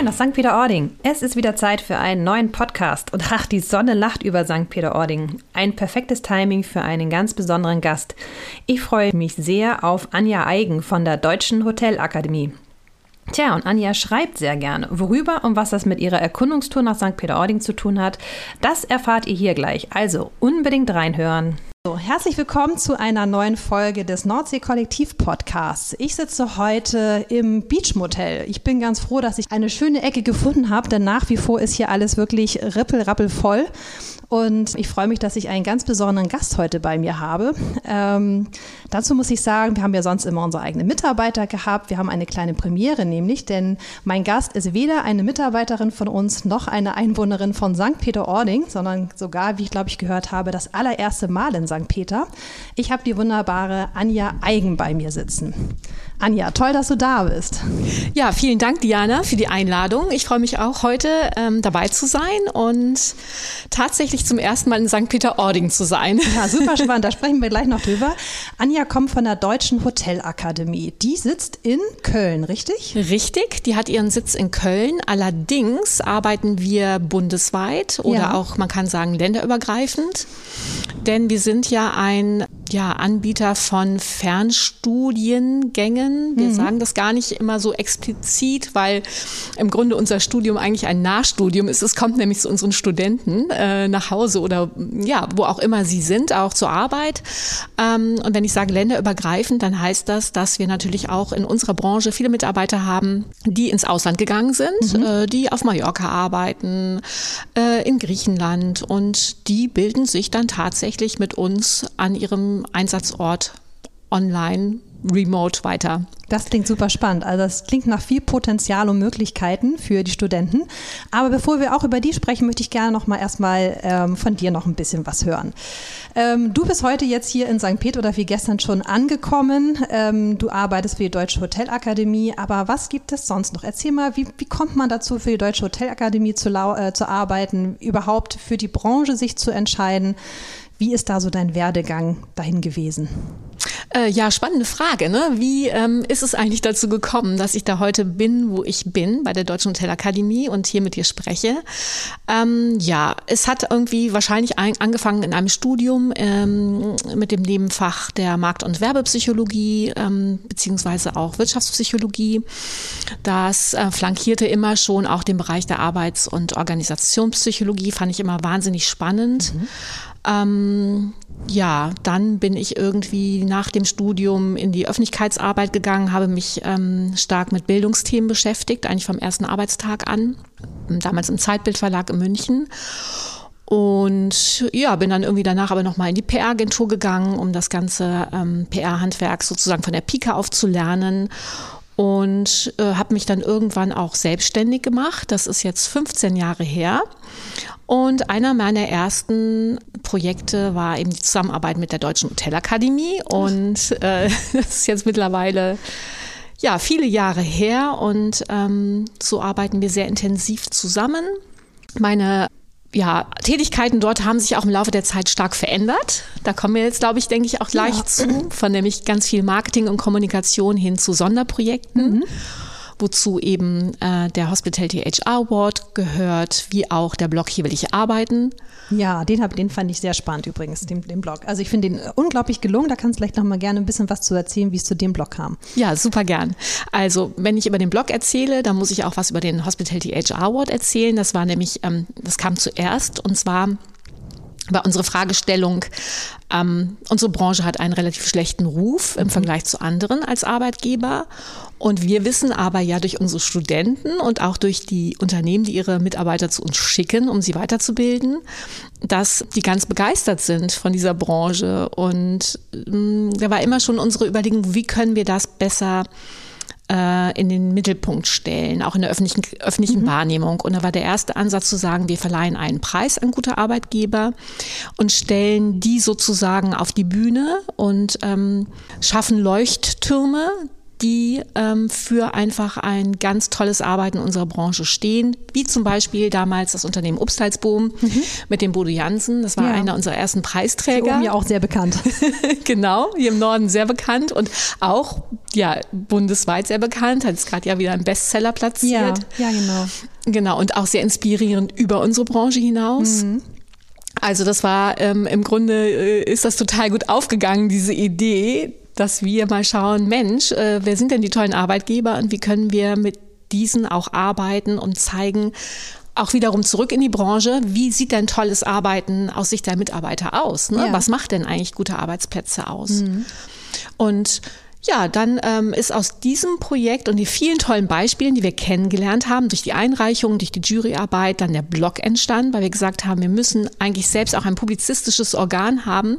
Moin aus St. Peter-Ording. Es ist wieder Zeit für einen neuen Podcast. Und ach, die Sonne lacht über St. Peter-Ording. Ein perfektes Timing für einen ganz besonderen Gast. Ich freue mich sehr auf Anja Eigen von der Deutschen Hotelakademie. Tja, und Anja schreibt sehr gerne. Worüber und was das mit ihrer Erkundungstour nach St. Peter-Ording zu tun hat, das erfahrt ihr hier gleich. Also unbedingt reinhören. So, herzlich willkommen zu einer neuen Folge des Nordsee Kollektiv Podcasts. Ich sitze heute im Beach Motel. Ich bin ganz froh, dass ich eine schöne Ecke gefunden habe, denn nach wie vor ist hier alles wirklich rippelrappelvoll. Und ich freue mich, dass ich einen ganz besonderen Gast heute bei mir habe. Ähm, dazu muss ich sagen, wir haben ja sonst immer unsere eigenen Mitarbeiter gehabt. Wir haben eine kleine Premiere nämlich, denn mein Gast ist weder eine Mitarbeiterin von uns noch eine Einwohnerin von St. Peter-Ording, sondern sogar, wie ich glaube ich gehört habe, das allererste Mal in St. Peter. Ich habe die wunderbare Anja Eigen bei mir sitzen. Anja, toll, dass du da bist. Ja, vielen Dank, Diana, für die Einladung. Ich freue mich auch, heute ähm, dabei zu sein und tatsächlich zum ersten Mal in St. Peter-Ording zu sein. Ja, super spannend. Da sprechen wir gleich noch drüber. Anja kommt von der Deutschen Hotelakademie. Die sitzt in Köln, richtig? Richtig, die hat ihren Sitz in Köln. Allerdings arbeiten wir bundesweit oder ja. auch, man kann sagen, länderübergreifend. Denn wir sind ja ein ja, Anbieter von Fernstudiengängen. Wir mhm. sagen das gar nicht immer so explizit, weil im Grunde unser Studium eigentlich ein Nachstudium ist. Es kommt nämlich zu unseren Studenten äh, nach Hause oder ja, wo auch immer sie sind, auch zur Arbeit. Ähm, und wenn ich sage länderübergreifend, dann heißt das, dass wir natürlich auch in unserer Branche viele Mitarbeiter haben, die ins Ausland gegangen sind, mhm. äh, die auf Mallorca arbeiten, äh, in Griechenland und die bilden sich dann tatsächlich mit uns an ihrem Einsatzort online remote weiter. Das klingt super spannend. Also das klingt nach viel Potenzial und Möglichkeiten für die Studenten. Aber bevor wir auch über die sprechen, möchte ich gerne noch mal erstmal ähm, von dir noch ein bisschen was hören. Ähm, du bist heute jetzt hier in St. Peter oder wie gestern schon angekommen. Ähm, du arbeitest für die Deutsche Hotelakademie. Aber was gibt es sonst noch? Erzähl mal, wie, wie kommt man dazu, für die Deutsche Hotelakademie zu, äh, zu arbeiten, überhaupt für die Branche sich zu entscheiden? Wie ist da so dein Werdegang dahin gewesen? Äh, ja, spannende Frage. Ne? Wie ähm, ist es eigentlich dazu gekommen, dass ich da heute bin, wo ich bin, bei der Deutschen Hotelakademie und hier mit dir spreche? Ähm, ja, es hat irgendwie wahrscheinlich ein, angefangen in einem Studium ähm, mit dem Nebenfach der Markt- und Werbepsychologie ähm, beziehungsweise auch Wirtschaftspsychologie. Das äh, flankierte immer schon auch den Bereich der Arbeits- und Organisationspsychologie, fand ich immer wahnsinnig spannend. Mhm. Ähm, ja, dann bin ich irgendwie nach dem Studium in die Öffentlichkeitsarbeit gegangen, habe mich ähm, stark mit Bildungsthemen beschäftigt, eigentlich vom ersten Arbeitstag an, damals im Zeitbildverlag in München. Und ja, bin dann irgendwie danach aber nochmal in die PR-Agentur gegangen, um das ganze ähm, PR-Handwerk sozusagen von der Pike auf zu lernen und äh, habe mich dann irgendwann auch selbstständig gemacht. Das ist jetzt 15 Jahre her. Und einer meiner ersten Projekte war eben die Zusammenarbeit mit der Deutschen Hotelakademie. Und äh, das ist jetzt mittlerweile ja viele Jahre her. Und ähm, so arbeiten wir sehr intensiv zusammen. Meine ja, Tätigkeiten dort haben sich auch im Laufe der Zeit stark verändert. Da kommen wir jetzt, glaube ich, denke ich, auch gleich ja. zu. Von nämlich ganz viel Marketing und Kommunikation hin zu Sonderprojekten. Mhm wozu eben äh, der Hospitality HR Award gehört, wie auch der Blog Hier will ich arbeiten. Ja, den, hab, den fand ich sehr spannend übrigens, den, den Blog. Also ich finde den unglaublich gelungen. Da kannst du vielleicht noch mal gerne ein bisschen was zu erzählen, wie es zu dem Blog kam. Ja, super gern. Also wenn ich über den Blog erzähle, dann muss ich auch was über den Hospitality HR Award erzählen. Das war nämlich, ähm, das kam zuerst und zwar war unsere Fragestellung, ähm, unsere Branche hat einen relativ schlechten Ruf im mhm. Vergleich zu anderen als Arbeitgeber. Und wir wissen aber ja durch unsere Studenten und auch durch die Unternehmen, die ihre Mitarbeiter zu uns schicken, um sie weiterzubilden, dass die ganz begeistert sind von dieser Branche. Und ähm, da war immer schon unsere Überlegung, wie können wir das besser äh, in den Mittelpunkt stellen, auch in der öffentlichen, öffentlichen mhm. Wahrnehmung. Und da war der erste Ansatz zu sagen, wir verleihen einen Preis an gute Arbeitgeber und stellen die sozusagen auf die Bühne und ähm, schaffen Leuchttürme, die ähm, für einfach ein ganz tolles Arbeiten in unserer Branche stehen, wie zum Beispiel damals das Unternehmen Obstalsboom mhm. mit dem Bodo Jansen. Das war ja. einer unserer ersten Preisträger. Hier oben ja auch sehr bekannt. genau, hier im Norden sehr bekannt und auch ja bundesweit sehr bekannt, hat es gerade ja wieder einen Bestseller platziert. Ja, ja, genau. Genau, und auch sehr inspirierend über unsere Branche hinaus. Mhm. Also das war ähm, im Grunde äh, ist das total gut aufgegangen, diese Idee, dass wir mal schauen, Mensch, äh, wer sind denn die tollen Arbeitgeber und wie können wir mit diesen auch arbeiten und zeigen, auch wiederum zurück in die Branche, wie sieht denn tolles Arbeiten aus Sicht der Mitarbeiter aus? Ne? Ja. Was macht denn eigentlich gute Arbeitsplätze aus? Mhm. Und ja, dann ähm, ist aus diesem Projekt und die vielen tollen Beispielen, die wir kennengelernt haben, durch die Einreichung, durch die Juryarbeit, dann der Blog entstanden, weil wir gesagt haben, wir müssen eigentlich selbst auch ein publizistisches Organ haben,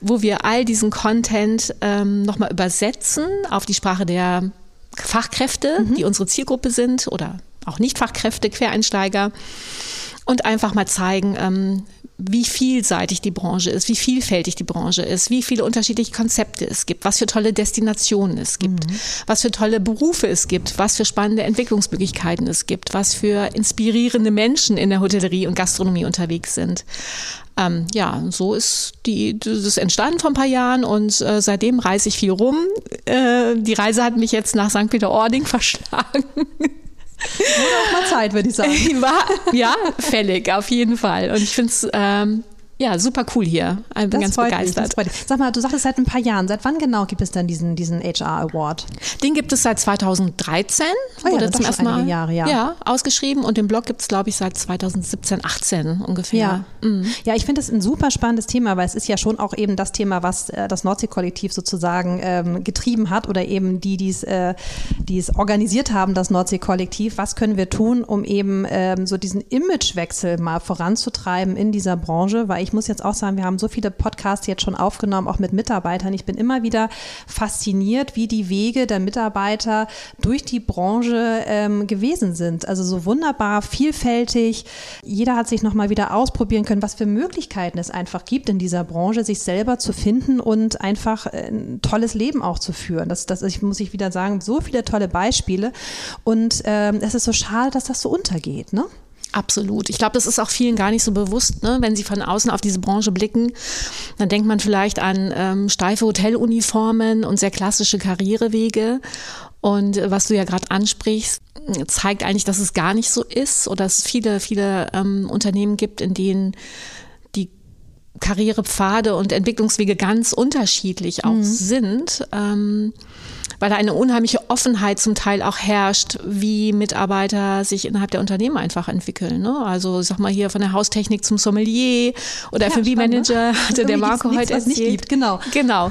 wo wir all diesen Content ähm, nochmal übersetzen auf die Sprache der Fachkräfte, mhm. die unsere Zielgruppe sind oder auch Nicht-Fachkräfte, Quereinsteiger und einfach mal zeigen, ähm, wie vielseitig die Branche ist, wie vielfältig die Branche ist, wie viele unterschiedliche Konzepte es gibt, was für tolle Destinationen es gibt, mhm. was für tolle Berufe es gibt, was für spannende Entwicklungsmöglichkeiten es gibt, was für inspirierende Menschen in der Hotellerie und Gastronomie unterwegs sind. Ähm, ja, so ist die, das ist entstanden vor ein paar Jahren und äh, seitdem reise ich viel rum. Äh, die Reise hat mich jetzt nach St. Peter-Ording verschlagen. Wurde auch mal Zeit, würde ich sagen. War, ja, fällig, auf jeden Fall. Und ich finde es ähm, ja, super cool hier. Ich bin das ganz begeistert. Mich, Sag mal, du sagtest seit ein paar Jahren. Seit wann genau gibt es denn diesen, diesen HR Award? Den gibt es seit 2013. Oh ja, zum ersten Mal Jahre, ja. ja, ausgeschrieben. Und den Blog gibt es, glaube ich, seit 2017, 18 ungefähr. Ja, mhm. ja ich finde es ein super spannendes Thema, weil es ist ja schon auch eben das Thema, was äh, das Nordsee-Kollektiv sozusagen ähm, getrieben hat oder eben die, die äh, es organisiert haben, das Nordsee-Kollektiv. Was können wir tun, um eben ähm, so diesen Imagewechsel mal voranzutreiben in dieser Branche? Weil ich ich muss jetzt auch sagen, wir haben so viele Podcasts jetzt schon aufgenommen, auch mit Mitarbeitern. Ich bin immer wieder fasziniert, wie die Wege der Mitarbeiter durch die Branche ähm, gewesen sind. Also so wunderbar, vielfältig. Jeder hat sich nochmal wieder ausprobieren können, was für Möglichkeiten es einfach gibt in dieser Branche, sich selber zu finden und einfach ein tolles Leben auch zu führen. Das, das ich, muss ich wieder sagen, so viele tolle Beispiele. Und ähm, es ist so schade, dass das so untergeht. Ne? Absolut. Ich glaube, das ist auch vielen gar nicht so bewusst, ne? wenn sie von außen auf diese Branche blicken. Dann denkt man vielleicht an ähm, steife Hoteluniformen und sehr klassische Karrierewege. Und äh, was du ja gerade ansprichst, zeigt eigentlich, dass es gar nicht so ist oder dass es viele, viele ähm, Unternehmen gibt, in denen Karrierepfade und Entwicklungswege ganz unterschiedlich auch mhm. sind. Ähm, weil da eine unheimliche Offenheit zum Teil auch herrscht, wie Mitarbeiter sich innerhalb der Unternehmen einfach entwickeln. Ne? Also sag mal hier von der Haustechnik zum Sommelier oder ja, F&B-Manager hatte der Marco heute erzählt. Nicht gibt. Genau. Genau.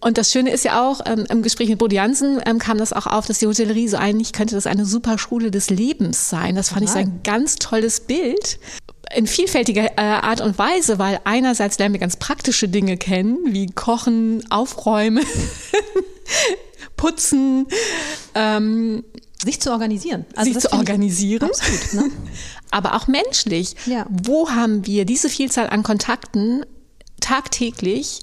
Und das Schöne ist ja auch, ähm, im Gespräch mit Bodo Jansen ähm, kam das auch auf, dass die Hotellerie so eigentlich könnte das eine super Schule des Lebens sein. Das fand ja. ich so ein ganz tolles Bild in vielfältiger äh, Art und Weise, weil einerseits lernen wir ganz praktische Dinge kennen, wie Kochen, Aufräumen, putzen, ähm, sich zu organisieren. Also sich zu organisieren. Absolut, ne? Aber auch menschlich. Ja. Wo haben wir diese Vielzahl an Kontakten tagtäglich?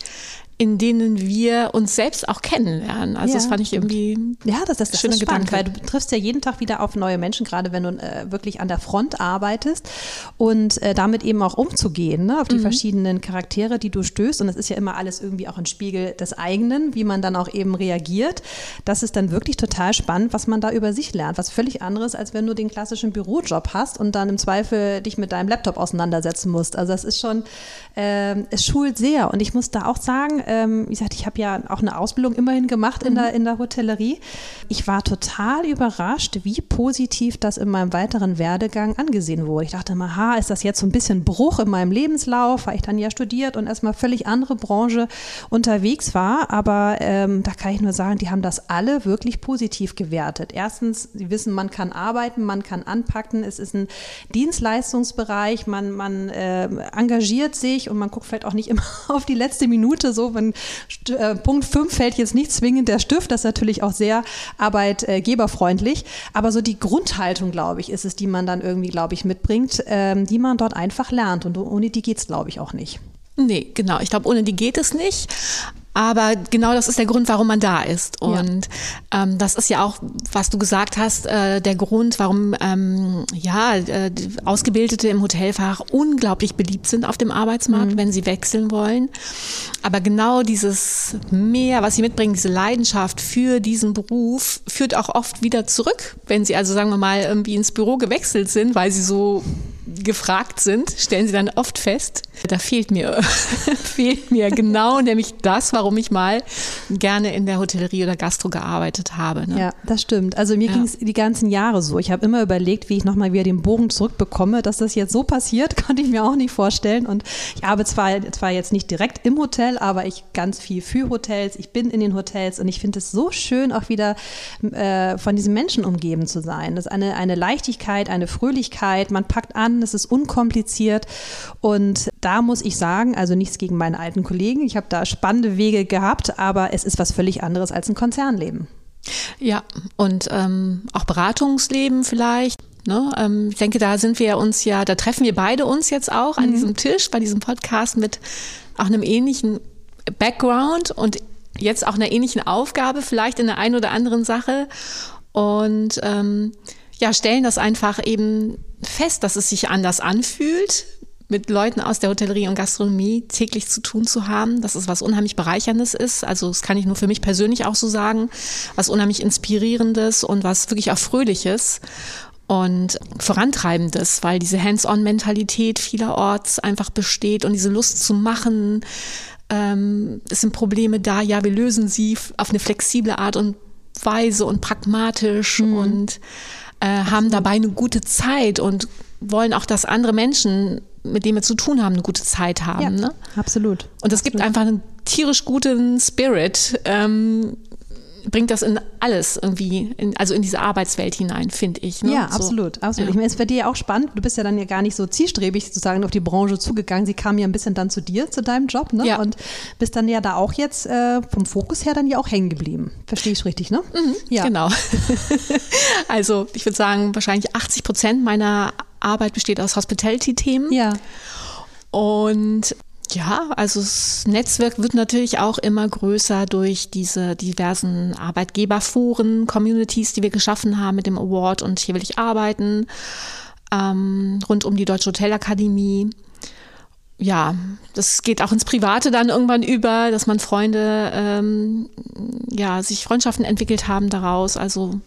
In denen wir uns selbst auch kennenlernen. Also ja. das fand ich irgendwie ja, das, das, das ist spannend, weil du triffst ja jeden Tag wieder auf neue Menschen, gerade wenn du äh, wirklich an der Front arbeitest und äh, damit eben auch umzugehen, ne, auf die mhm. verschiedenen Charaktere, die du stößt. Und das ist ja immer alles irgendwie auch ein Spiegel des eigenen, wie man dann auch eben reagiert. Das ist dann wirklich total spannend, was man da über sich lernt. Was völlig anderes, als wenn du den klassischen Bürojob hast und dann im Zweifel dich mit deinem Laptop auseinandersetzen musst. Also das ist schon, äh, es schult sehr. Und ich muss da auch sagen, ähm, wie gesagt, ich habe ja auch eine Ausbildung immerhin gemacht in, mhm. der, in der Hotellerie. Ich war total überrascht, wie positiv das in meinem weiteren Werdegang angesehen wurde. Ich dachte mal, ha, ist das jetzt so ein bisschen Bruch in meinem Lebenslauf, weil ich dann ja studiert und erstmal völlig andere Branche unterwegs war. Aber ähm, da kann ich nur sagen, die haben das alle wirklich positiv gewertet. Erstens, sie wissen, man kann arbeiten, man kann anpacken, es ist ein Dienstleistungsbereich, man, man äh, engagiert sich und man guckt vielleicht auch nicht immer auf die letzte Minute so, wenn äh, Punkt 5 fällt jetzt nicht zwingend der Stift, das ist natürlich auch sehr arbeitgeberfreundlich, aber so die Grundhaltung, glaube ich, ist es, die man dann irgendwie, glaube ich, mitbringt, ähm, die man dort einfach lernt und ohne die geht es, glaube ich, auch nicht. Nee, genau. Ich glaube, ohne die geht es nicht. Aber genau das ist der Grund, warum man da ist. Und ja. ähm, das ist ja auch, was du gesagt hast, äh, der Grund, warum ähm, ja äh, Ausgebildete im Hotelfach unglaublich beliebt sind auf dem Arbeitsmarkt, mhm. wenn sie wechseln wollen. Aber genau dieses Mehr, was sie mitbringen, diese Leidenschaft für diesen Beruf, führt auch oft wieder zurück, wenn sie also sagen wir mal irgendwie ins Büro gewechselt sind, weil sie so gefragt sind, stellen sie dann oft fest, da fehlt mir, fehlt mir genau nämlich das, warum ich mal gerne in der Hotellerie oder Gastro gearbeitet habe. Ne? Ja, das stimmt. Also mir ja. ging es die ganzen Jahre so. Ich habe immer überlegt, wie ich nochmal wieder den Bogen zurückbekomme. Dass das jetzt so passiert, konnte ich mir auch nicht vorstellen. Und ich habe zwar, zwar jetzt nicht direkt im Hotel, aber ich ganz viel für Hotels. Ich bin in den Hotels und ich finde es so schön, auch wieder äh, von diesen Menschen umgeben zu sein. Das ist eine, eine Leichtigkeit, eine Fröhlichkeit. Man packt an, es ist unkompliziert. Und da muss ich sagen, also nichts gegen meine alten Kollegen. Ich habe da spannende Wege gehabt, aber es ist was völlig anderes als ein Konzernleben. Ja, und ähm, auch Beratungsleben vielleicht. Ne? Ähm, ich denke, da sind wir uns ja, da treffen wir beide uns jetzt auch an mhm. diesem Tisch bei diesem Podcast mit auch einem ähnlichen Background und jetzt auch einer ähnlichen Aufgabe, vielleicht in der einen oder anderen Sache. Und ähm, ja, stellen das einfach eben fest, dass es sich anders anfühlt, mit Leuten aus der Hotellerie und Gastronomie täglich zu tun zu haben, dass es was unheimlich bereicherndes ist. Also das kann ich nur für mich persönlich auch so sagen, was unheimlich inspirierendes und was wirklich auch fröhliches und vorantreibendes, weil diese Hands-on-Mentalität vielerorts einfach besteht und diese Lust zu machen. Ähm, es sind Probleme da, ja, wir lösen sie auf eine flexible Art und Weise und pragmatisch mhm. und äh, haben dabei eine gute Zeit und wollen auch, dass andere Menschen, mit denen wir zu tun haben, eine gute Zeit haben. Ja, ne? Absolut. Und es gibt einfach einen tierisch guten Spirit, ähm, bringt das in alles irgendwie, in, also in diese Arbeitswelt hinein, finde ich. Ne? Ja, so. absolut, absolut. Ja. Ich meine, es bei dir ja auch spannend. Du bist ja dann ja gar nicht so zielstrebig sozusagen auf die Branche zugegangen. Sie kam ja ein bisschen dann zu dir, zu deinem Job, ne? Ja. Und bist dann ja da auch jetzt äh, vom Fokus her dann ja auch hängen geblieben. Verstehe ich richtig, ne? Mhm, ja. Genau. also ich würde sagen, wahrscheinlich 80 Prozent meiner Arbeit besteht aus Hospitality-Themen. Ja. Und ja, also das Netzwerk wird natürlich auch immer größer durch diese diversen Arbeitgeberforen, Communities, die wir geschaffen haben mit dem Award und hier will ich arbeiten, ähm, rund um die Deutsche Hotelakademie. Ja, das geht auch ins Private dann irgendwann über, dass man Freunde, ähm, ja, sich Freundschaften entwickelt haben daraus. Also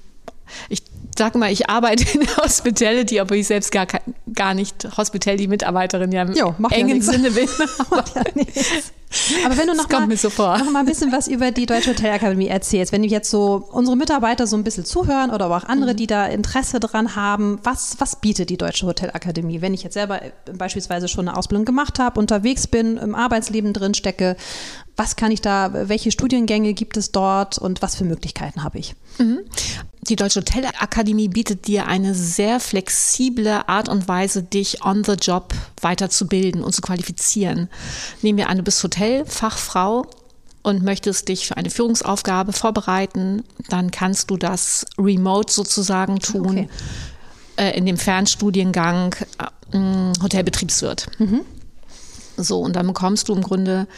ich sag mal, ich arbeite in der Hospitality, aber ich selbst gar, gar nicht Hospitality-Mitarbeiterin ja im jo, engen ja Sinne bin. Aber, ja aber wenn du noch mal, so noch mal, ein bisschen was über die Deutsche Hotelakademie erzählst, wenn du jetzt so unsere Mitarbeiter so ein bisschen zuhören oder aber auch andere, mhm. die da Interesse dran haben, was, was bietet die Deutsche Hotelakademie? Wenn ich jetzt selber beispielsweise schon eine Ausbildung gemacht habe, unterwegs bin, im Arbeitsleben drin stecke, was kann ich da, welche Studiengänge gibt es dort und was für Möglichkeiten habe ich? Mhm. Die Deutsche Hotelakademie bietet dir eine sehr flexible Art und Weise, dich on the job weiterzubilden und zu qualifizieren. Nehmen wir an, du bist Hotelfachfrau und möchtest dich für eine Führungsaufgabe vorbereiten, dann kannst du das remote sozusagen tun. Okay. Äh, in dem Fernstudiengang äh, Hotelbetriebswirt. Mhm. So, und dann bekommst du im Grunde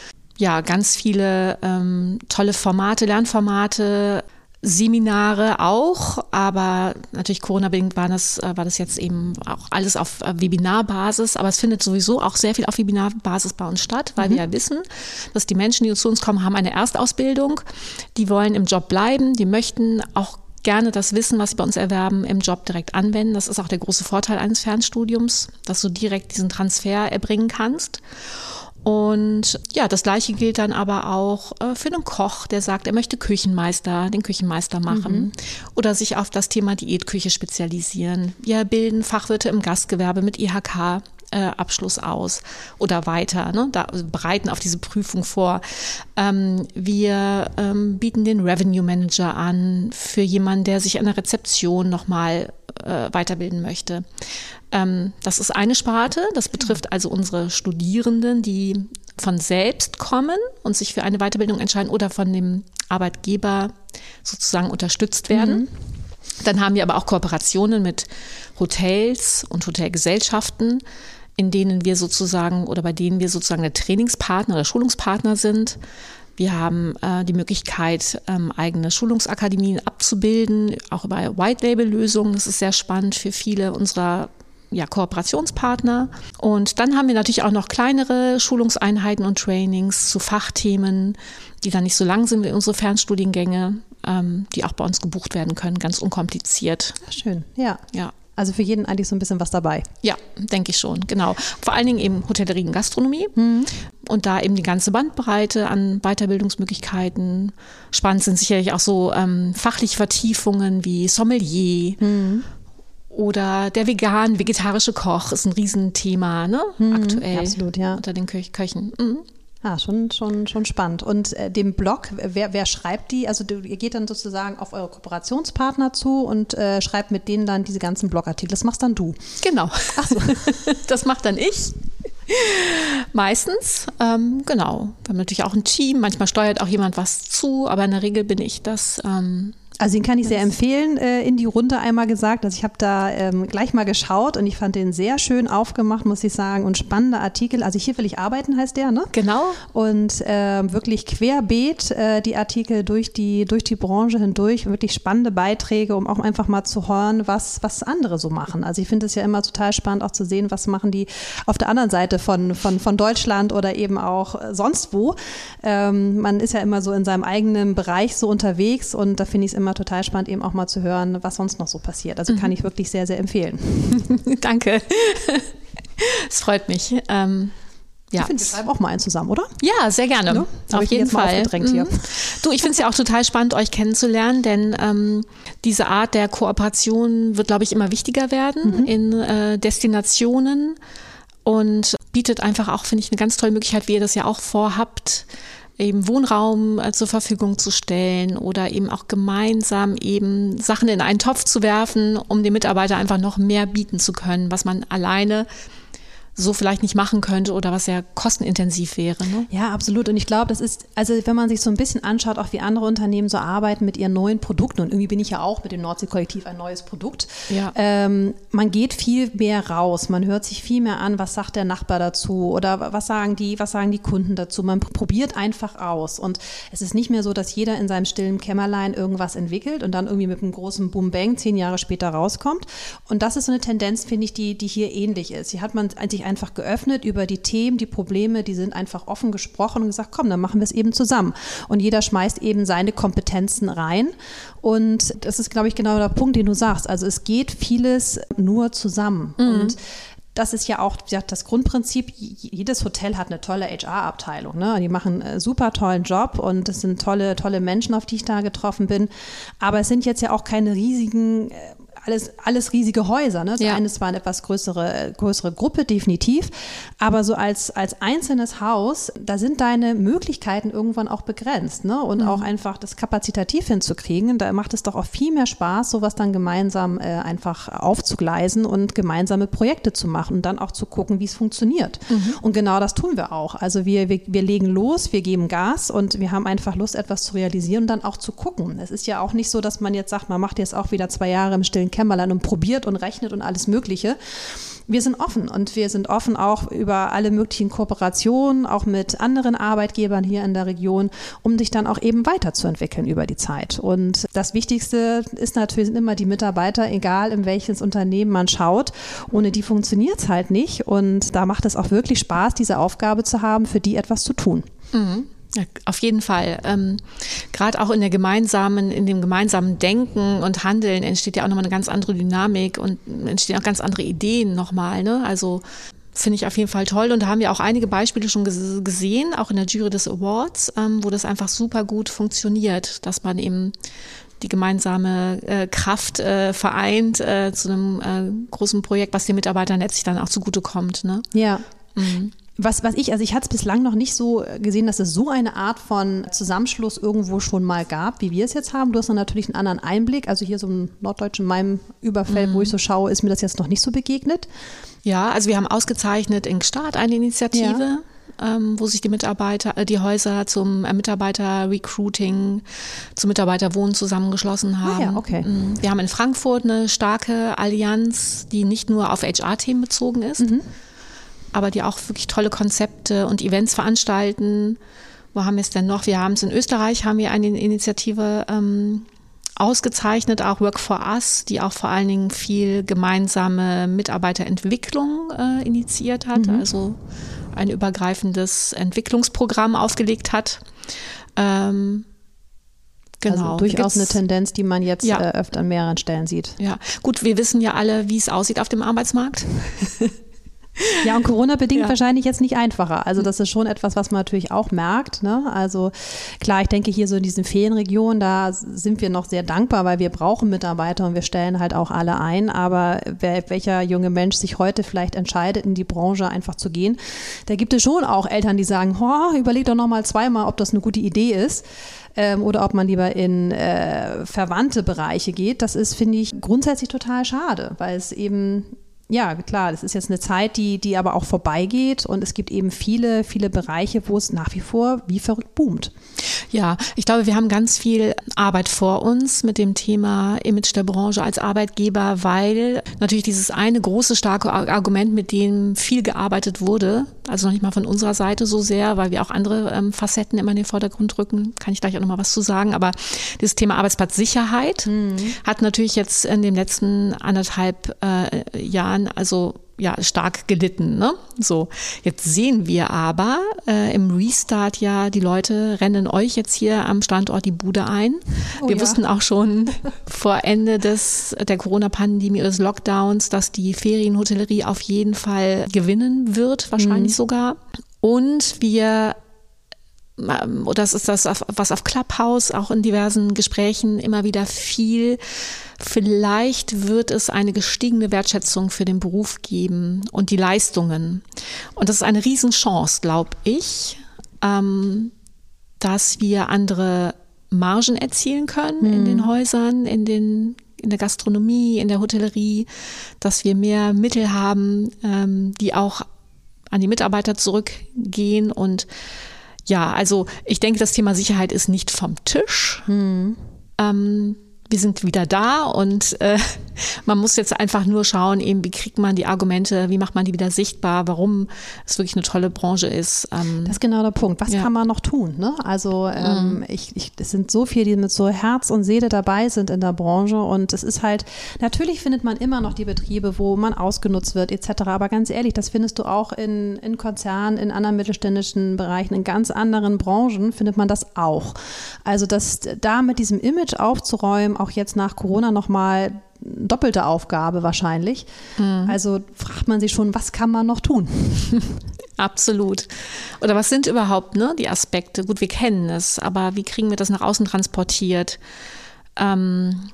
ja ganz viele ähm, tolle Formate, Lernformate, Seminare auch, aber natürlich Corona-bedingt war das, äh, war das jetzt eben auch alles auf äh, Webinarbasis, aber es findet sowieso auch sehr viel auf Webinarbasis bei uns statt, weil mhm. wir ja wissen, dass die Menschen, die zu uns kommen, haben eine Erstausbildung, die wollen im Job bleiben, die möchten auch gerne das Wissen, was sie bei uns erwerben, im Job direkt anwenden. Das ist auch der große Vorteil eines Fernstudiums, dass du direkt diesen Transfer erbringen kannst. Und ja, das gleiche gilt dann aber auch äh, für einen Koch, der sagt, er möchte Küchenmeister, den Küchenmeister machen mhm. oder sich auf das Thema Diätküche spezialisieren. Wir bilden Fachwirte im Gastgewerbe mit IHK. Äh, Abschluss aus oder weiter, ne? da also bereiten auf diese Prüfung vor. Ähm, wir ähm, bieten den Revenue Manager an für jemanden, der sich an der Rezeption nochmal äh, weiterbilden möchte. Ähm, das ist eine Sparte, das betrifft also unsere Studierenden, die von selbst kommen und sich für eine Weiterbildung entscheiden oder von dem Arbeitgeber sozusagen unterstützt werden. Mhm. Dann haben wir aber auch Kooperationen mit Hotels und Hotelgesellschaften, in denen wir sozusagen oder bei denen wir sozusagen der Trainingspartner oder Schulungspartner sind. Wir haben äh, die Möglichkeit, ähm, eigene Schulungsakademien abzubilden, auch über White-Label-Lösungen. Das ist sehr spannend für viele unserer ja, Kooperationspartner. Und dann haben wir natürlich auch noch kleinere Schulungseinheiten und Trainings zu Fachthemen, die dann nicht so lang sind wie unsere Fernstudiengänge, ähm, die auch bei uns gebucht werden können, ganz unkompliziert. Schön, ja. Ja. Also für jeden eigentlich so ein bisschen was dabei. Ja, denke ich schon, genau. Vor allen Dingen eben Hotellerie und Gastronomie mhm. und da eben die ganze Bandbreite an Weiterbildungsmöglichkeiten. Spannend sind sicherlich auch so ähm, fachliche Vertiefungen wie Sommelier mhm. Oder der vegan, vegetarische Koch ist ein Riesenthema, ne? Mhm, aktuell. Absolut, ja. Unter den Köch Köchen. Mhm. Ah, schon, schon, schon spannend. Und äh, dem Blog, wer, wer schreibt die? Also du, ihr geht dann sozusagen auf eure Kooperationspartner zu und äh, schreibt mit denen dann diese ganzen Blogartikel. Das machst dann du. Genau. Ach so. das macht dann ich. Meistens, ähm, genau. Wir haben natürlich auch ein Team, manchmal steuert auch jemand was zu, aber in der Regel bin ich das, ähm, also den kann ich sehr empfehlen, äh, in die Runde einmal gesagt. Also ich habe da ähm, gleich mal geschaut und ich fand den sehr schön aufgemacht, muss ich sagen, und spannender Artikel. Also hier will ich arbeiten, heißt der, ne? Genau. Und äh, wirklich querbeet äh, die Artikel durch die, durch die Branche hindurch, wirklich spannende Beiträge, um auch einfach mal zu hören, was, was andere so machen. Also ich finde es ja immer total spannend, auch zu sehen, was machen die auf der anderen Seite von, von, von Deutschland oder eben auch sonst wo. Ähm, man ist ja immer so in seinem eigenen Bereich so unterwegs und da finde ich es immer immer total spannend, eben auch mal zu hören, was sonst noch so passiert. Also kann mhm. ich wirklich sehr, sehr empfehlen. Danke. Es freut mich. Ähm, ja. Ich finde, wir schreiben auch mal einen zusammen, oder? Ja, sehr gerne. Ne? Auf jeden Fall. Mhm. Du, ich finde es ja auch total spannend, euch kennenzulernen, denn ähm, diese Art der Kooperation wird, glaube ich, immer wichtiger werden mhm. in äh, Destinationen und bietet einfach auch, finde ich, eine ganz tolle Möglichkeit, wie ihr das ja auch vorhabt, eben Wohnraum äh, zur Verfügung zu stellen oder eben auch gemeinsam eben Sachen in einen Topf zu werfen, um den Mitarbeiter einfach noch mehr bieten zu können, was man alleine so vielleicht nicht machen könnte oder was sehr kostenintensiv wäre. Ne? Ja, absolut. Und ich glaube, das ist, also wenn man sich so ein bisschen anschaut, auch wie andere Unternehmen so arbeiten mit ihren neuen Produkten, und irgendwie bin ich ja auch mit dem Nordsee-Kollektiv ein neues Produkt, ja. ähm, man geht viel mehr raus, man hört sich viel mehr an, was sagt der Nachbar dazu oder was sagen die, was sagen die Kunden dazu. Man probiert einfach aus. Und es ist nicht mehr so, dass jeder in seinem stillen Kämmerlein irgendwas entwickelt und dann irgendwie mit einem großen Boom-Bang zehn Jahre später rauskommt. Und das ist so eine Tendenz, finde ich, die, die hier ähnlich ist. Hier hat man sich sich einfach geöffnet über die Themen, die Probleme, die sind einfach offen gesprochen und gesagt, komm, dann machen wir es eben zusammen. Und jeder schmeißt eben seine Kompetenzen rein. Und das ist, glaube ich, genau der Punkt, den du sagst. Also es geht vieles nur zusammen. Mhm. Und das ist ja auch das Grundprinzip. Jedes Hotel hat eine tolle HR-Abteilung. Ne? Die machen einen super tollen Job und es sind tolle, tolle Menschen, auf die ich da getroffen bin. Aber es sind jetzt ja auch keine riesigen äh, alles, alles riesige Häuser. Ne? Das ja. eine ist zwar eine etwas größere, größere Gruppe, definitiv, aber so als, als einzelnes Haus, da sind deine Möglichkeiten irgendwann auch begrenzt. Ne? Und mhm. auch einfach das kapazitativ hinzukriegen, da macht es doch auch viel mehr Spaß, sowas dann gemeinsam äh, einfach aufzugleisen und gemeinsame Projekte zu machen und dann auch zu gucken, wie es funktioniert. Mhm. Und genau das tun wir auch. Also wir, wir, wir legen los, wir geben Gas und wir haben einfach Lust, etwas zu realisieren und dann auch zu gucken. Es ist ja auch nicht so, dass man jetzt sagt, man macht jetzt auch wieder zwei Jahre im stillen Kämmerlein und probiert und rechnet und alles Mögliche. Wir sind offen und wir sind offen auch über alle möglichen Kooperationen, auch mit anderen Arbeitgebern hier in der Region, um dich dann auch eben weiterzuentwickeln über die Zeit. Und das Wichtigste ist natürlich immer die Mitarbeiter, egal in welches Unternehmen man schaut. Ohne die funktioniert es halt nicht. Und da macht es auch wirklich Spaß, diese Aufgabe zu haben, für die etwas zu tun. Mhm. Ja, auf jeden Fall. Ähm, Gerade auch in der gemeinsamen, in dem gemeinsamen Denken und Handeln entsteht ja auch nochmal eine ganz andere Dynamik und entstehen auch ganz andere Ideen nochmal. Ne? Also finde ich auf jeden Fall toll. Und da haben wir auch einige Beispiele schon gesehen, auch in der Jury des Awards, ähm, wo das einfach super gut funktioniert, dass man eben die gemeinsame äh, Kraft äh, vereint äh, zu einem äh, großen Projekt, was den Mitarbeitern letztlich dann auch zugutekommt. Ne? Ja. Mhm was, was ich, also ich hatte es bislang noch nicht so gesehen, dass es so eine Art von Zusammenschluss irgendwo schon mal gab, wie wir es jetzt haben. Du hast dann natürlich einen anderen Einblick. Also hier so im norddeutschen meinem Überfeld, mhm. wo ich so schaue, ist mir das jetzt noch nicht so begegnet. Ja, also wir haben ausgezeichnet in Start eine Initiative. Ja. Ähm, wo sich die Mitarbeiter, äh, die Häuser zum äh, Mitarbeiter-Recruiting, zum Mitarbeiterwohnen zusammengeschlossen haben. Ah ja, okay. Mhm. Wir haben in Frankfurt eine starke Allianz, die nicht nur auf HR-Themen bezogen ist, mhm aber die auch wirklich tolle Konzepte und Events veranstalten, Wo haben wir es denn noch? Wir haben es in Österreich, haben wir eine Initiative ähm, ausgezeichnet, auch Work for Us, die auch vor allen Dingen viel gemeinsame Mitarbeiterentwicklung äh, initiiert hat, mhm. also ein übergreifendes Entwicklungsprogramm aufgelegt hat. Ähm, Genau. Also durchaus eine Tendenz, die man jetzt ja. äh, öfter an mehreren Stellen sieht. Ja, gut, wir wissen ja alle, wie es aussieht auf dem Arbeitsmarkt. Ja, und Corona bedingt ja. wahrscheinlich jetzt nicht einfacher. Also das ist schon etwas, was man natürlich auch merkt. Ne? Also klar, ich denke hier so in diesen Ferienregionen, da sind wir noch sehr dankbar, weil wir brauchen Mitarbeiter und wir stellen halt auch alle ein. Aber wer, welcher junge Mensch sich heute vielleicht entscheidet, in die Branche einfach zu gehen, da gibt es schon auch Eltern, die sagen, überleg doch noch mal zweimal, ob das eine gute Idee ist. Ähm, oder ob man lieber in äh, verwandte Bereiche geht. Das ist, finde ich, grundsätzlich total schade, weil es eben ja, klar, das ist jetzt eine Zeit, die, die aber auch vorbeigeht und es gibt eben viele, viele Bereiche, wo es nach wie vor wie verrückt boomt. Ja, ich glaube, wir haben ganz viel Arbeit vor uns mit dem Thema Image der Branche als Arbeitgeber, weil natürlich dieses eine große, starke Argument, mit dem viel gearbeitet wurde, also noch nicht mal von unserer Seite so sehr, weil wir auch andere ähm, Facetten immer in den Vordergrund rücken, kann ich gleich auch nochmal was zu sagen, aber dieses Thema Arbeitsplatzsicherheit mhm. hat natürlich jetzt in den letzten anderthalb äh, Jahren Jahren also ja stark gelitten. Ne? So, jetzt sehen wir aber äh, im Restart ja, die Leute rennen euch jetzt hier am Standort die Bude ein. Oh, wir ja. wussten auch schon vor Ende des der Corona-Pandemie oder des Lockdowns, dass die Ferienhotellerie auf jeden Fall gewinnen wird, wahrscheinlich mhm. sogar. Und wir ähm, oder das ist das, was auf Clubhouse auch in diversen Gesprächen immer wieder viel Vielleicht wird es eine gestiegene Wertschätzung für den Beruf geben und die Leistungen. Und das ist eine Riesenchance, glaube ich, ähm, dass wir andere Margen erzielen können mhm. in den Häusern, in den in der Gastronomie, in der Hotellerie, dass wir mehr Mittel haben, ähm, die auch an die Mitarbeiter zurückgehen. Und ja, also ich denke, das Thema Sicherheit ist nicht vom Tisch. Mhm. Ähm, wir sind wieder da und äh, man muss jetzt einfach nur schauen, eben wie kriegt man die Argumente, wie macht man die wieder sichtbar, warum es wirklich eine tolle Branche ist. Ähm, das ist genau der Punkt. Was ja. kann man noch tun? Ne? Also ähm, mhm. ich, ich, es sind so viele, die mit so Herz und Seele dabei sind in der Branche und es ist halt, natürlich findet man immer noch die Betriebe, wo man ausgenutzt wird etc. Aber ganz ehrlich, das findest du auch in, in Konzernen, in anderen mittelständischen Bereichen, in ganz anderen Branchen findet man das auch. Also das da mit diesem Image aufzuräumen, auch jetzt nach Corona nochmal doppelte Aufgabe wahrscheinlich. Mhm. Also fragt man sich schon, was kann man noch tun? Absolut. Oder was sind überhaupt ne, die Aspekte? Gut, wir kennen es, aber wie kriegen wir das nach außen transportiert? Ähm,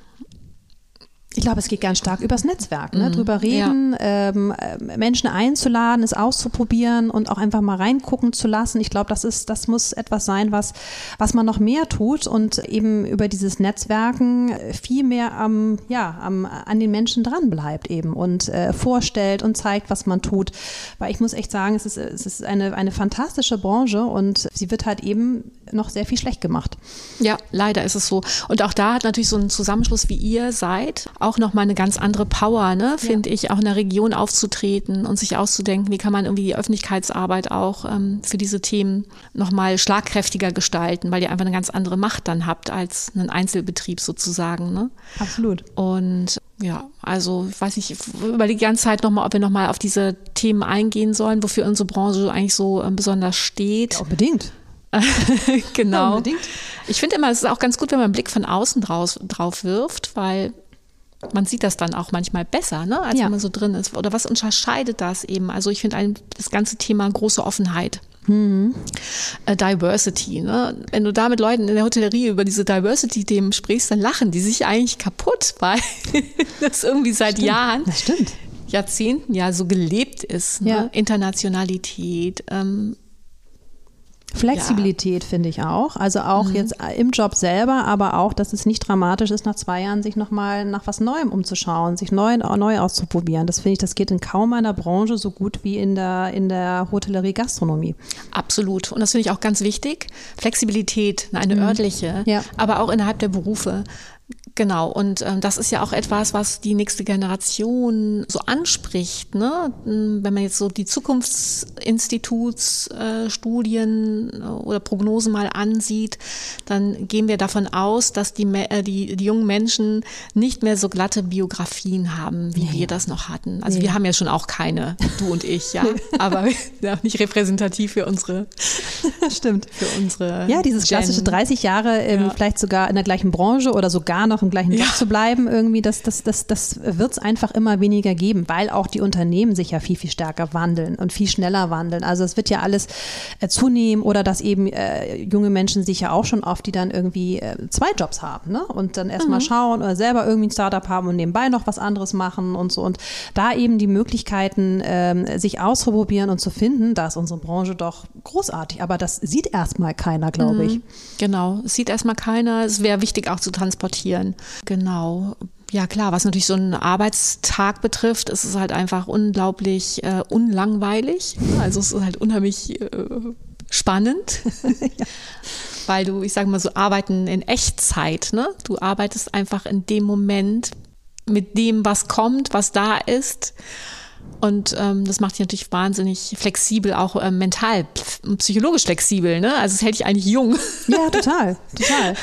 ich glaube, es geht ganz stark übers Netzwerk, ne? Mhm. drüber reden, ja. ähm, Menschen einzuladen, es auszuprobieren und auch einfach mal reingucken zu lassen. Ich glaube, das ist, das muss etwas sein, was, was man noch mehr tut und eben über dieses Netzwerken viel mehr am, ja, am, an den Menschen dran bleibt eben und äh, vorstellt und zeigt, was man tut. Weil ich muss echt sagen, es ist, es ist eine, eine fantastische Branche und sie wird halt eben noch sehr viel schlecht gemacht. Ja, leider ist es so. Und auch da hat natürlich so ein Zusammenschluss wie ihr seid, auch nochmal eine ganz andere Power, ne, finde ja. ich, auch in der Region aufzutreten und sich auszudenken, wie kann man irgendwie die Öffentlichkeitsarbeit auch ähm, für diese Themen nochmal schlagkräftiger gestalten, weil ihr einfach eine ganz andere Macht dann habt als einen Einzelbetrieb sozusagen. Ne? Absolut. Und ja, also ich weiß nicht, ich überlege die ganze Zeit nochmal, ob wir nochmal auf diese Themen eingehen sollen, wofür unsere Branche eigentlich so ähm, besonders steht. Ja, unbedingt. genau. Ja, ich finde immer, es ist auch ganz gut, wenn man einen Blick von außen draus, drauf wirft, weil man sieht das dann auch manchmal besser, ne, als ja. wenn man so drin ist. Oder was unterscheidet das eben? Also ich finde das ganze Thema große Offenheit. Mhm. Äh, Diversity. Ne? Wenn du da mit Leuten in der Hotellerie über diese Diversity-Themen sprichst, dann lachen die sich eigentlich kaputt, weil das irgendwie seit stimmt. Jahren. Jahrzehnten ja so gelebt ist. Ne? Ja. Internationalität, ähm, Flexibilität ja. finde ich auch. Also auch mhm. jetzt im Job selber, aber auch, dass es nicht dramatisch ist, nach zwei Jahren sich nochmal nach was Neuem umzuschauen, sich neu, neu auszuprobieren. Das finde ich, das geht in kaum einer Branche so gut wie in der, in der Hotellerie Gastronomie. Absolut. Und das finde ich auch ganz wichtig. Flexibilität, eine mhm. örtliche, ja. aber auch innerhalb der Berufe Genau, und ähm, das ist ja auch etwas, was die nächste Generation so anspricht. Ne? Wenn man jetzt so die Zukunftsinstitutsstudien äh, oder Prognosen mal ansieht, dann gehen wir davon aus, dass die, äh, die, die jungen Menschen nicht mehr so glatte Biografien haben, wie nee. wir das noch hatten. Also nee. wir haben ja schon auch keine, du und ich, ja, aber ja, nicht repräsentativ für unsere. Stimmt. Für unsere. Ja, dieses klassische 30 Jahre, ähm, ja. vielleicht sogar in der gleichen Branche oder sogar noch im gleichen Job ja. zu bleiben, irgendwie, das, das, das, das wird es einfach immer weniger geben, weil auch die Unternehmen sich ja viel, viel stärker wandeln und viel schneller wandeln. Also es wird ja alles äh, zunehmen oder dass eben äh, junge Menschen sich ja auch schon oft, die dann irgendwie äh, zwei Jobs haben ne? und dann erstmal mhm. schauen oder selber irgendwie ein Startup haben und nebenbei noch was anderes machen und so. Und da eben die Möglichkeiten, ähm, sich auszuprobieren und zu finden, da ist unsere Branche doch großartig. Aber das sieht erstmal keiner, glaube mhm. ich. Genau, es sieht erstmal keiner. Es wäre wichtig auch zu transportieren. Genau. Ja klar, was natürlich so einen Arbeitstag betrifft, ist es halt einfach unglaublich äh, unlangweilig. Also es ist halt unheimlich äh, spannend, ja. weil du, ich sage mal so, arbeiten in Echtzeit. Ne? Du arbeitest einfach in dem Moment mit dem, was kommt, was da ist. Und ähm, das macht dich natürlich wahnsinnig flexibel, auch äh, mental, psychologisch flexibel. Ne? Also es hält dich eigentlich jung. Ja, total, total.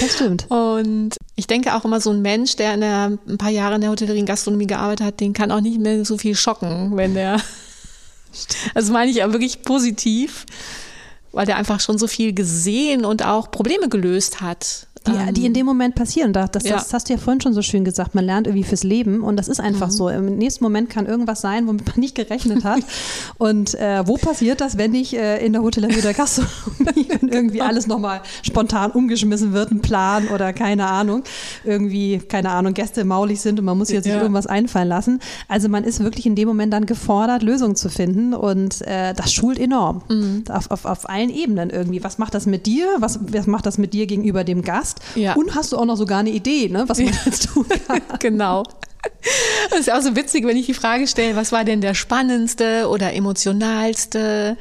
Das stimmt. Und ich denke auch immer, so ein Mensch, der in der, ein paar Jahre in der Hotellerie und Gastronomie gearbeitet hat, den kann auch nicht mehr so viel schocken, wenn der. Also meine ich auch wirklich positiv, weil der einfach schon so viel gesehen und auch Probleme gelöst hat. Die, die in dem Moment passieren. Das, das, ja. das, hast du ja vorhin schon so schön gesagt. Man lernt irgendwie fürs Leben und das ist einfach mhm. so. Im nächsten Moment kann irgendwas sein, womit man nicht gerechnet hat. und äh, wo passiert das, wenn ich äh, in der Hotellerie oder Gastronomie irgendwie alles nochmal spontan umgeschmissen wird, ein Plan oder keine Ahnung, irgendwie, keine Ahnung, Gäste maulig sind und man muss jetzt ja. sich irgendwas einfallen lassen. Also man ist wirklich in dem Moment dann gefordert, Lösungen zu finden und äh, das schult enorm. Mhm. Auf, auf, auf allen Ebenen irgendwie. Was macht das mit dir? Was, was macht das mit dir gegenüber dem Gast? Ja. Und hast du auch noch sogar eine Idee, ne, was man jetzt tun kann. genau. Das ist auch so witzig, wenn ich die Frage stelle, was war denn der spannendste oder emotionalste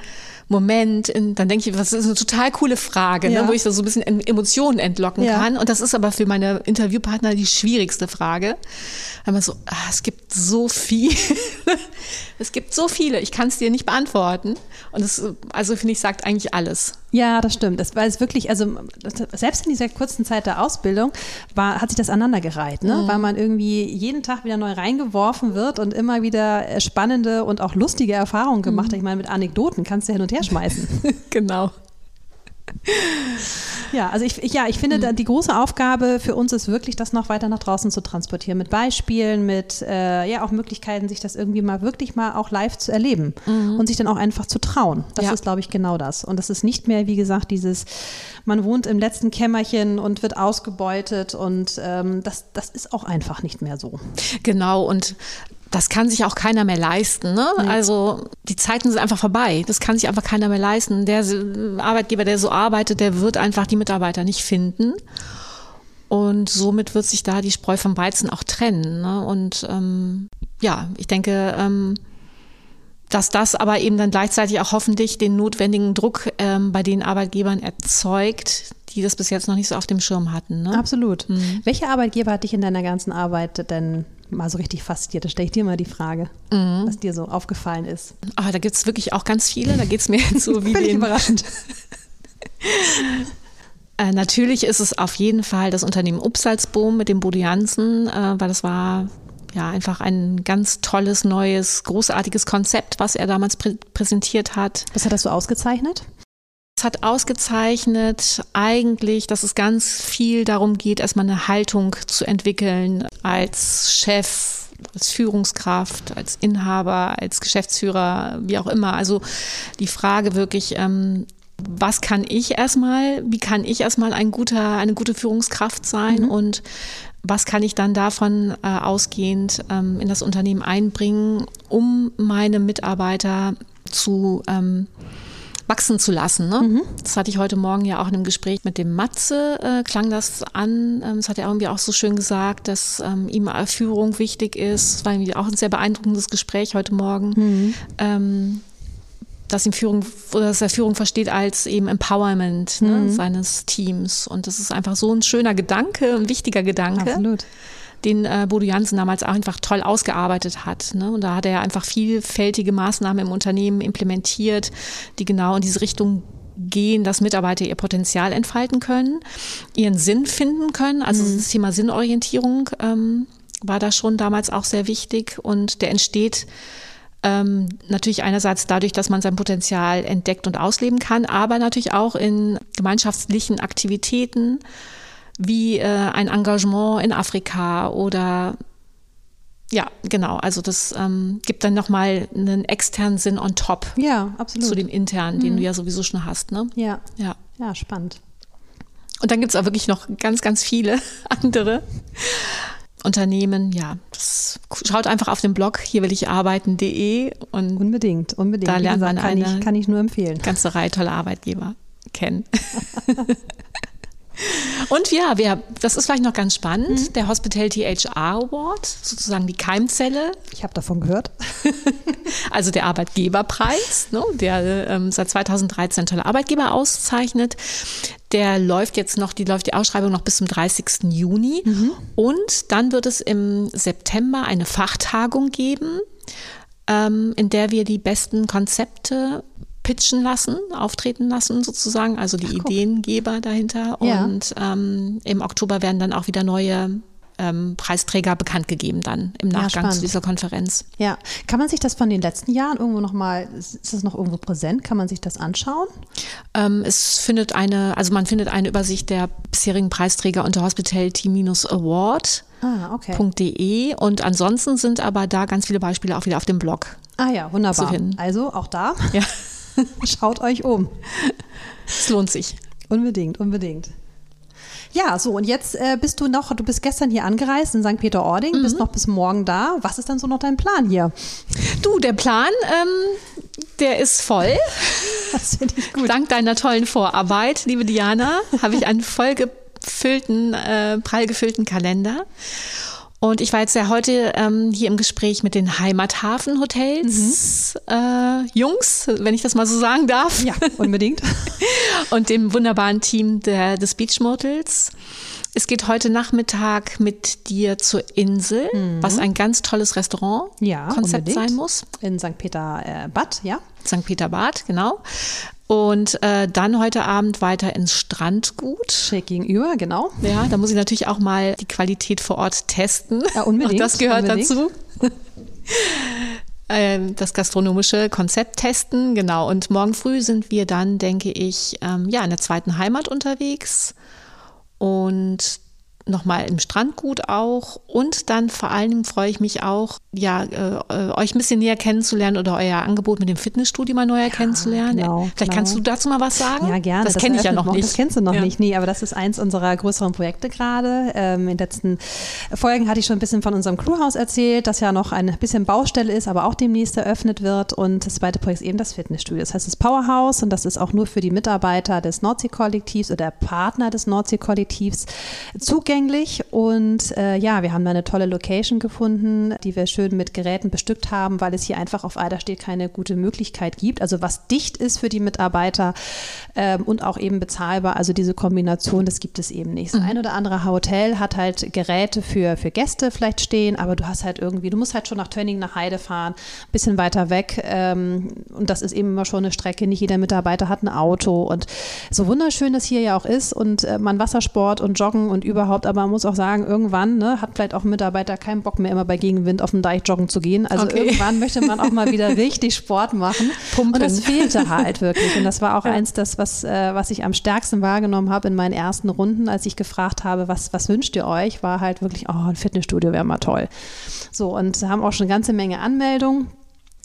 Moment, dann denke ich, das ist eine total coole Frage, ne, ja. ne, wo ich da so ein bisschen Emotionen entlocken ja. kann. Und das ist aber für meine Interviewpartner die schwierigste Frage. Weil man so, ah, es gibt so viel, es gibt so viele, ich kann es dir nicht beantworten. Und das, also finde ich, sagt eigentlich alles. Ja, das stimmt. Das war es wirklich, also selbst in dieser kurzen Zeit der Ausbildung war, hat sich das aneinandergereiht, ne? Mhm. weil man irgendwie jeden Tag wieder neu reingeworfen wird und immer wieder äh, spannende und auch lustige Erfahrungen gemacht mhm. hat. Ich meine, mit Anekdoten kannst du hin und her schmeißen. genau. Ja, also ich, ja, ich finde, mhm. die große Aufgabe für uns ist wirklich, das noch weiter nach draußen zu transportieren, mit Beispielen, mit äh, ja auch Möglichkeiten, sich das irgendwie mal wirklich mal auch live zu erleben mhm. und sich dann auch einfach zu trauen. Das ja. ist, glaube ich, genau das. Und das ist nicht mehr, wie gesagt, dieses, man wohnt im letzten Kämmerchen und wird ausgebeutet und ähm, das, das ist auch einfach nicht mehr so. Genau, und das kann sich auch keiner mehr leisten. Ne? Nee. Also die Zeiten sind einfach vorbei. Das kann sich einfach keiner mehr leisten. Der Arbeitgeber, der so arbeitet, der wird einfach die Mitarbeiter nicht finden. Und somit wird sich da die Spreu vom Weizen auch trennen. Ne? Und ähm, ja, ich denke, ähm, dass das aber eben dann gleichzeitig auch hoffentlich den notwendigen Druck ähm, bei den Arbeitgebern erzeugt, die das bis jetzt noch nicht so auf dem Schirm hatten. Ne? Absolut. Mhm. Welcher Arbeitgeber hat dich in deiner ganzen Arbeit denn mal so richtig fasziniert? Da stelle ich dir mal die Frage, mhm. was dir so aufgefallen ist. Aber da gibt es wirklich auch ganz viele. Da geht es mir jetzt so wie Völlig den überraschend. Äh, natürlich ist es auf jeden Fall das Unternehmen Upsalzboom mit dem Bodo Jansen, äh, weil das war ja einfach ein ganz tolles, neues, großartiges Konzept, was er damals prä präsentiert hat. Was hat das so ausgezeichnet? Es hat ausgezeichnet eigentlich, dass es ganz viel darum geht, erstmal eine Haltung zu entwickeln als Chef, als Führungskraft, als Inhaber, als Geschäftsführer, wie auch immer. Also die Frage wirklich, ähm, was kann ich erstmal, wie kann ich erstmal ein guter, eine gute Führungskraft sein mhm. und was kann ich dann davon äh, ausgehend ähm, in das Unternehmen einbringen, um meine Mitarbeiter zu ähm, wachsen zu lassen. Ne? Mhm. Das hatte ich heute Morgen ja auch in einem Gespräch mit dem Matze, äh, klang das an. Ähm, das hat er irgendwie auch so schön gesagt, dass ähm, ihm Führung wichtig ist. Das war irgendwie auch ein sehr beeindruckendes Gespräch heute Morgen. Mhm. Ähm, dass ihm Führung, dass er Führung versteht als eben Empowerment ne, mhm. seines Teams. Und das ist einfach so ein schöner Gedanke, ein wichtiger Gedanke. Absolut den äh, Bodo Jansen damals auch einfach toll ausgearbeitet hat. Ne? Und da hat er einfach vielfältige Maßnahmen im Unternehmen implementiert, die genau in diese Richtung gehen, dass Mitarbeiter ihr Potenzial entfalten können, ihren Sinn finden können. Also mhm. das Thema Sinnorientierung ähm, war da schon damals auch sehr wichtig und der entsteht ähm, natürlich einerseits dadurch, dass man sein Potenzial entdeckt und ausleben kann, aber natürlich auch in gemeinschaftlichen Aktivitäten wie äh, ein Engagement in Afrika oder ja, genau. Also das ähm, gibt dann nochmal einen externen Sinn on top. Ja, absolut. Zu dem internen, den mhm. du ja sowieso schon hast. Ne? Ja. Ja, ja spannend. Und dann gibt es auch wirklich noch ganz, ganz viele andere. Unternehmen, ja, das, schaut einfach auf den Blog hier will ich arbeiten.de und unbedingt, unbedingt. Da lernt man kann, eine ich, kann ich nur empfehlen. Ganze Reihe toller Arbeitgeber kennen. Und ja, wir, das ist vielleicht noch ganz spannend, mhm. der Hospitality HR Award, sozusagen die Keimzelle. Ich habe davon gehört. also der Arbeitgeberpreis, ne, der ähm, seit 2013 tolle Arbeitgeber auszeichnet. Der läuft jetzt noch, die läuft die Ausschreibung noch bis zum 30. Juni. Mhm. Und dann wird es im September eine Fachtagung geben, ähm, in der wir die besten Konzepte pitchen lassen, auftreten lassen sozusagen, also die Ach, Ideengeber dahinter. Ja. Und ähm, im Oktober werden dann auch wieder neue ähm, Preisträger bekannt gegeben dann im Nachgang ja, zu dieser Konferenz. Ja, kann man sich das von den letzten Jahren irgendwo noch mal, ist das noch irgendwo präsent? Kann man sich das anschauen? Ähm, es findet eine, also man findet eine Übersicht der bisherigen Preisträger unter hospitality-award. Ah, okay. und ansonsten sind aber da ganz viele Beispiele auch wieder auf dem Blog. Ah ja, wunderbar. Also auch da. Ja. Schaut euch um. Es lohnt sich. Unbedingt, unbedingt. Ja, so und jetzt äh, bist du noch, du bist gestern hier angereist in St. Peter-Ording, mhm. bist noch bis morgen da. Was ist dann so noch dein Plan hier? Du, der Plan, ähm, der ist voll. Das finde ich gut. Dank deiner tollen Vorarbeit, liebe Diana, habe ich einen vollgefüllten, äh, prall gefüllten Kalender. Und ich war jetzt ja heute ähm, hier im Gespräch mit den Heimathafen-Hotels, mhm. äh, Jungs, wenn ich das mal so sagen darf. Ja, unbedingt. und dem wunderbaren Team der, des Beach Motels. Es geht heute Nachmittag mit dir zur Insel, mhm. was ein ganz tolles Restaurant-Konzept ja, sein muss. In St. Peter äh, Bad, ja. St. Peter Bad, genau. Und äh, dann heute Abend weiter ins Strandgut. Schräg gegenüber, genau. Ja, da muss ich natürlich auch mal die Qualität vor Ort testen. Ja, unbedingt. Auch das gehört unbedingt. dazu. Ähm, das gastronomische Konzept testen, genau. Und morgen früh sind wir dann, denke ich, ähm, ja, in der zweiten Heimat unterwegs. Und nochmal im Strandgut auch. Und dann vor allen Dingen freue ich mich auch, ja, äh, euch ein bisschen näher kennenzulernen oder euer Angebot mit dem Fitnessstudio mal näher ja, kennenzulernen. Genau, Vielleicht genau. kannst du dazu mal was sagen? Ja, gerne. Das, das kenne ich ja noch nicht. Das kennst du noch ja. nicht, nee, aber das ist eins unserer größeren Projekte gerade. Ähm, in den letzten Folgen hatte ich schon ein bisschen von unserem Crewhaus erzählt, das ja noch ein bisschen Baustelle ist, aber auch demnächst eröffnet wird. Und das zweite Projekt ist eben das Fitnessstudio. Das heißt das Powerhouse und das ist auch nur für die Mitarbeiter des Nordsee-Kollektivs oder Partner des Nordsee-Kollektivs zugänglich. Und äh, ja, wir haben da eine tolle Location gefunden, die wir schön mit Geräten bestückt haben, weil es hier einfach auf Eiderstedt keine gute Möglichkeit gibt. Also was dicht ist für die Mitarbeiter ähm, und auch eben bezahlbar. Also diese Kombination, das gibt es eben nicht. Das mhm. ein oder andere Hotel hat halt Geräte für, für Gäste vielleicht stehen, aber du hast halt irgendwie, du musst halt schon nach Tönning nach Heide fahren, ein bisschen weiter weg. Ähm, und das ist eben immer schon eine Strecke. Nicht jeder Mitarbeiter hat ein Auto. Und so wunderschön das hier ja auch ist und äh, man Wassersport und Joggen und überhaupt, aber man muss auch sagen, irgendwann ne, hat vielleicht auch ein Mitarbeiter keinen Bock mehr immer bei Gegenwind auf dem Deich joggen zu gehen. Also okay. irgendwann möchte man auch mal wieder richtig Sport machen. Pumpen. Und das fehlte halt wirklich. Und das war auch ja. eins, das, was, äh, was ich am stärksten wahrgenommen habe in meinen ersten Runden, als ich gefragt habe, was, was wünscht ihr euch, war halt wirklich, oh, ein Fitnessstudio wäre mal toll. So, und haben auch schon eine ganze Menge Anmeldungen.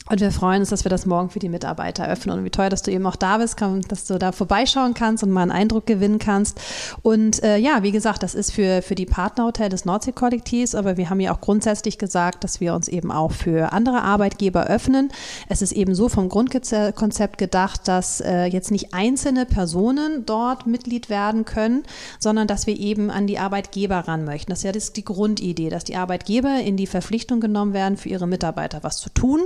Und wir freuen uns, dass wir das morgen für die Mitarbeiter öffnen. Und wie toll, dass du eben auch da bist, dass du da vorbeischauen kannst und mal einen Eindruck gewinnen kannst. Und äh, ja, wie gesagt, das ist für, für die Partnerhotel des Nordsee-Kollektivs, aber wir haben ja auch grundsätzlich gesagt, dass wir uns eben auch für andere Arbeitgeber öffnen. Es ist eben so vom Grundkonzept gedacht, dass äh, jetzt nicht einzelne Personen dort Mitglied werden können, sondern dass wir eben an die Arbeitgeber ran möchten. Das ist ja das ist die Grundidee, dass die Arbeitgeber in die Verpflichtung genommen werden, für ihre Mitarbeiter was zu tun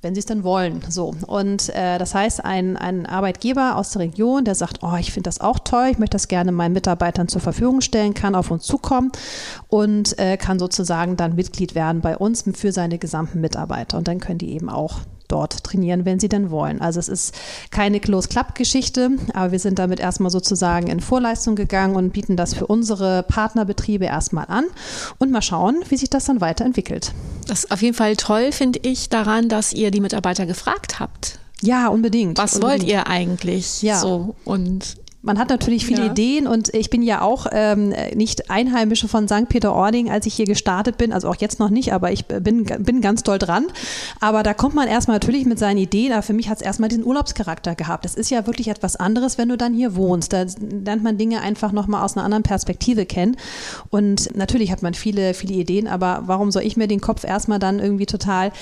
wenn sie es denn wollen. So. Und äh, das heißt, ein, ein Arbeitgeber aus der Region, der sagt, oh, ich finde das auch toll, ich möchte das gerne meinen Mitarbeitern zur Verfügung stellen, kann auf uns zukommen und äh, kann sozusagen dann Mitglied werden bei uns für seine gesamten Mitarbeiter. Und dann können die eben auch dort trainieren, wenn sie denn wollen. Also es ist keine Close-Club-Geschichte, aber wir sind damit erstmal sozusagen in Vorleistung gegangen und bieten das für unsere Partnerbetriebe erstmal an und mal schauen, wie sich das dann weiterentwickelt. Das ist auf jeden Fall toll, finde ich, daran, dass ihr die Mitarbeiter gefragt habt. Ja, unbedingt. Was unbedingt. wollt ihr eigentlich? Ja. So und man hat natürlich viele ja. Ideen und ich bin ja auch ähm, nicht Einheimische von St. Peter-Ording, als ich hier gestartet bin, also auch jetzt noch nicht, aber ich bin, bin ganz doll dran. Aber da kommt man erstmal natürlich mit seinen Ideen, aber für mich hat es erstmal diesen Urlaubscharakter gehabt. Das ist ja wirklich etwas anderes, wenn du dann hier wohnst. Da lernt man Dinge einfach nochmal aus einer anderen Perspektive kennen. Und natürlich hat man viele, viele Ideen, aber warum soll ich mir den Kopf erstmal dann irgendwie total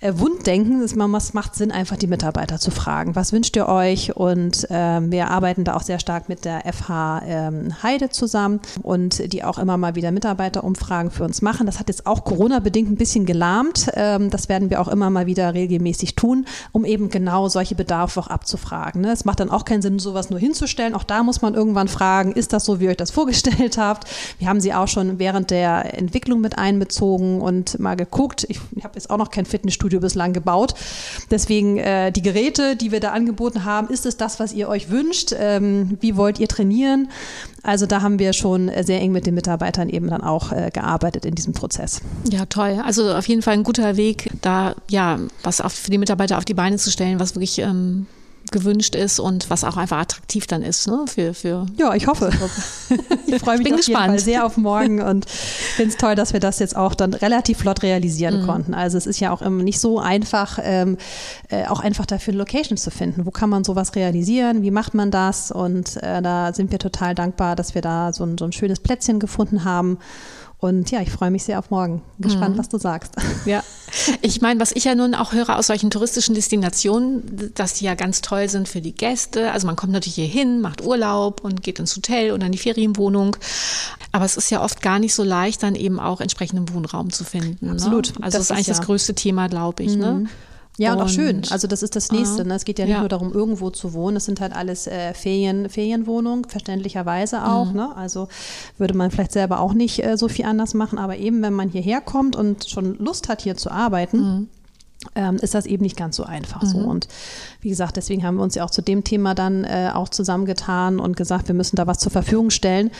äh, wund denken? Es macht Sinn, einfach die Mitarbeiter zu fragen. Was wünscht ihr euch? Und äh, wir arbeiten da auch sehr stark mit der FH ähm, Heide zusammen und die auch immer mal wieder Mitarbeiterumfragen für uns machen. Das hat jetzt auch Corona-bedingt ein bisschen gelahmt. Ähm, das werden wir auch immer mal wieder regelmäßig tun, um eben genau solche Bedarfe auch abzufragen. Ne? Es macht dann auch keinen Sinn, sowas nur hinzustellen. Auch da muss man irgendwann fragen, ist das so, wie ihr euch das vorgestellt habt? Wir haben sie auch schon während der Entwicklung mit einbezogen und mal geguckt. Ich, ich habe jetzt auch noch kein Fitnessstudio bislang gebaut. Deswegen äh, die Geräte, die wir da angeboten haben, ist es das, was ihr euch wünscht? Ähm, wie wollt ihr trainieren? Also da haben wir schon sehr eng mit den Mitarbeitern eben dann auch äh, gearbeitet in diesem Prozess. Ja, toll. Also auf jeden Fall ein guter Weg, da ja was auf, für die Mitarbeiter auf die Beine zu stellen, was wirklich ähm, gewünscht ist und was auch einfach attraktiv dann ist ne? für, für Ja, ich hoffe. ich freue mich Bin auf gespannt. jeden Fall sehr auf morgen und finde es toll, dass wir das jetzt auch dann relativ flott realisieren mhm. konnten. Also es ist ja auch immer nicht so einfach, ähm, äh, auch einfach dafür eine Location zu finden. Wo kann man sowas realisieren? Wie macht man das? Und äh, da sind wir total dankbar, dass wir da so ein, so ein schönes Plätzchen gefunden haben und ja, ich freue mich sehr auf morgen. Gespannt, mhm. was du sagst. Ja, ich meine, was ich ja nun auch höre aus solchen touristischen Destinationen, dass die ja ganz toll sind für die Gäste. Also man kommt natürlich hier hin, macht Urlaub und geht ins Hotel oder in die Ferienwohnung. Aber es ist ja oft gar nicht so leicht, dann eben auch entsprechenden Wohnraum zu finden. Ne? Absolut. Ne? Also das, ist eigentlich ja. das größte Thema, glaube ich. Ne? Mhm. Ne? Ja, und, und, auch schön. Also das ist das Nächste. Ne? Es geht ja nicht ja. nur darum, irgendwo zu wohnen. Es sind halt alles äh, Ferien, Ferienwohnungen, verständlicherweise auch. Mhm. Ne? Also würde man vielleicht selber auch nicht äh, so viel anders machen. Aber eben, wenn man hierher kommt und schon Lust hat, hier zu arbeiten, mhm ähm, ist das eben nicht ganz so einfach mhm. so. Und wie gesagt, deswegen haben wir uns ja auch zu dem Thema dann äh, auch zusammengetan und gesagt, wir müssen da was zur Verfügung stellen.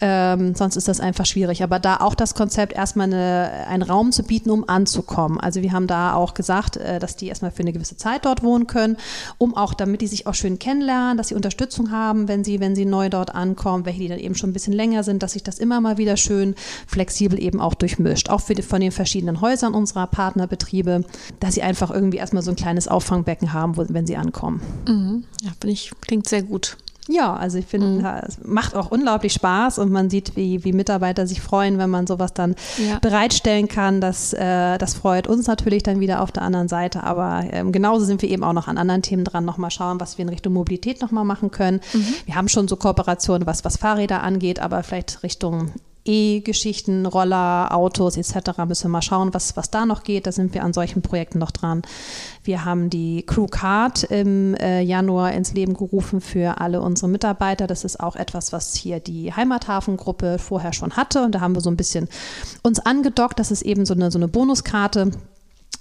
Ähm, sonst ist das einfach schwierig. Aber da auch das Konzept, erstmal eine, einen Raum zu bieten, um anzukommen. Also wir haben da auch gesagt, äh, dass die erstmal für eine gewisse Zeit dort wohnen können, um auch, damit die sich auch schön kennenlernen, dass sie Unterstützung haben, wenn sie, wenn sie neu dort ankommen, welche die dann eben schon ein bisschen länger sind, dass sich das immer mal wieder schön flexibel eben auch durchmischt. Auch für die, von den verschiedenen Häusern unserer Partnerbetriebe dass sie einfach irgendwie erstmal so ein kleines Auffangbecken haben, wo, wenn sie ankommen. Mhm. Ja, finde ich, klingt sehr gut. Ja, also ich finde, mhm. es macht auch unglaublich Spaß und man sieht, wie, wie Mitarbeiter sich freuen, wenn man sowas dann ja. bereitstellen kann. Das, äh, das freut uns natürlich dann wieder auf der anderen Seite, aber ähm, genauso sind wir eben auch noch an anderen Themen dran, nochmal schauen, was wir in Richtung Mobilität nochmal machen können. Mhm. Wir haben schon so Kooperationen, was, was Fahrräder angeht, aber vielleicht Richtung E-Geschichten, Roller, Autos etc. müssen wir mal schauen, was, was da noch geht. Da sind wir an solchen Projekten noch dran. Wir haben die Crew Card im äh, Januar ins Leben gerufen für alle unsere Mitarbeiter. Das ist auch etwas, was hier die Heimathafengruppe vorher schon hatte. Und da haben wir so ein bisschen uns angedockt. Das ist eben so eine, so eine Bonuskarte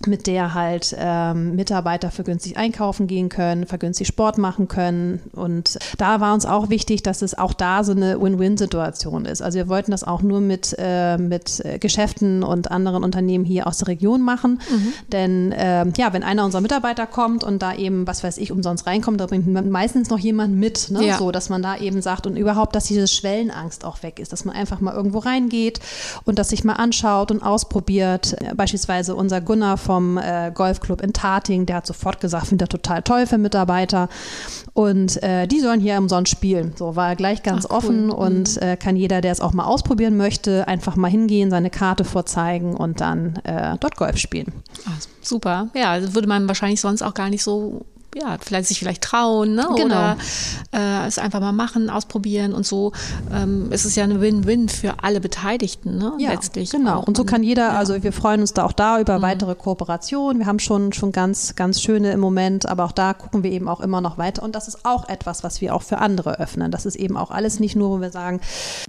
mit der halt ähm, Mitarbeiter vergünstigt einkaufen gehen können, vergünstigt Sport machen können. Und da war uns auch wichtig, dass es auch da so eine Win-Win-Situation ist. Also wir wollten das auch nur mit, äh, mit Geschäften und anderen Unternehmen hier aus der Region machen. Mhm. Denn äh, ja, wenn einer unserer Mitarbeiter kommt und da eben, was weiß ich, umsonst reinkommt, da bringt meistens noch jemand mit. Ne? Ja. So, dass man da eben sagt und überhaupt, dass diese Schwellenangst auch weg ist, dass man einfach mal irgendwo reingeht und das sich mal anschaut und ausprobiert. Beispielsweise unser Gunnar vom äh, Golfclub in Tating, der hat sofort gesagt, findet er total toll für Mitarbeiter. Und äh, die sollen hier umsonst spielen. So war er gleich ganz Ach, offen cool. und mhm. äh, kann jeder, der es auch mal ausprobieren möchte, einfach mal hingehen, seine Karte vorzeigen und dann äh, dort Golf spielen. Ach, super. Ja, also würde man wahrscheinlich sonst auch gar nicht so ja, vielleicht sich vielleicht trauen ne? Genau. oder äh, es einfach mal machen, ausprobieren und so ähm, ist es ja eine Win-Win für alle Beteiligten ne? Ja, letztlich. genau. auch. Und so kann jeder, also wir freuen uns da auch da über weitere Kooperationen. Wir haben schon, schon ganz, ganz schöne im Moment, aber auch da gucken wir eben auch immer noch weiter. Und das ist auch etwas, was wir auch für andere öffnen. Das ist eben auch alles nicht nur, wo wir sagen,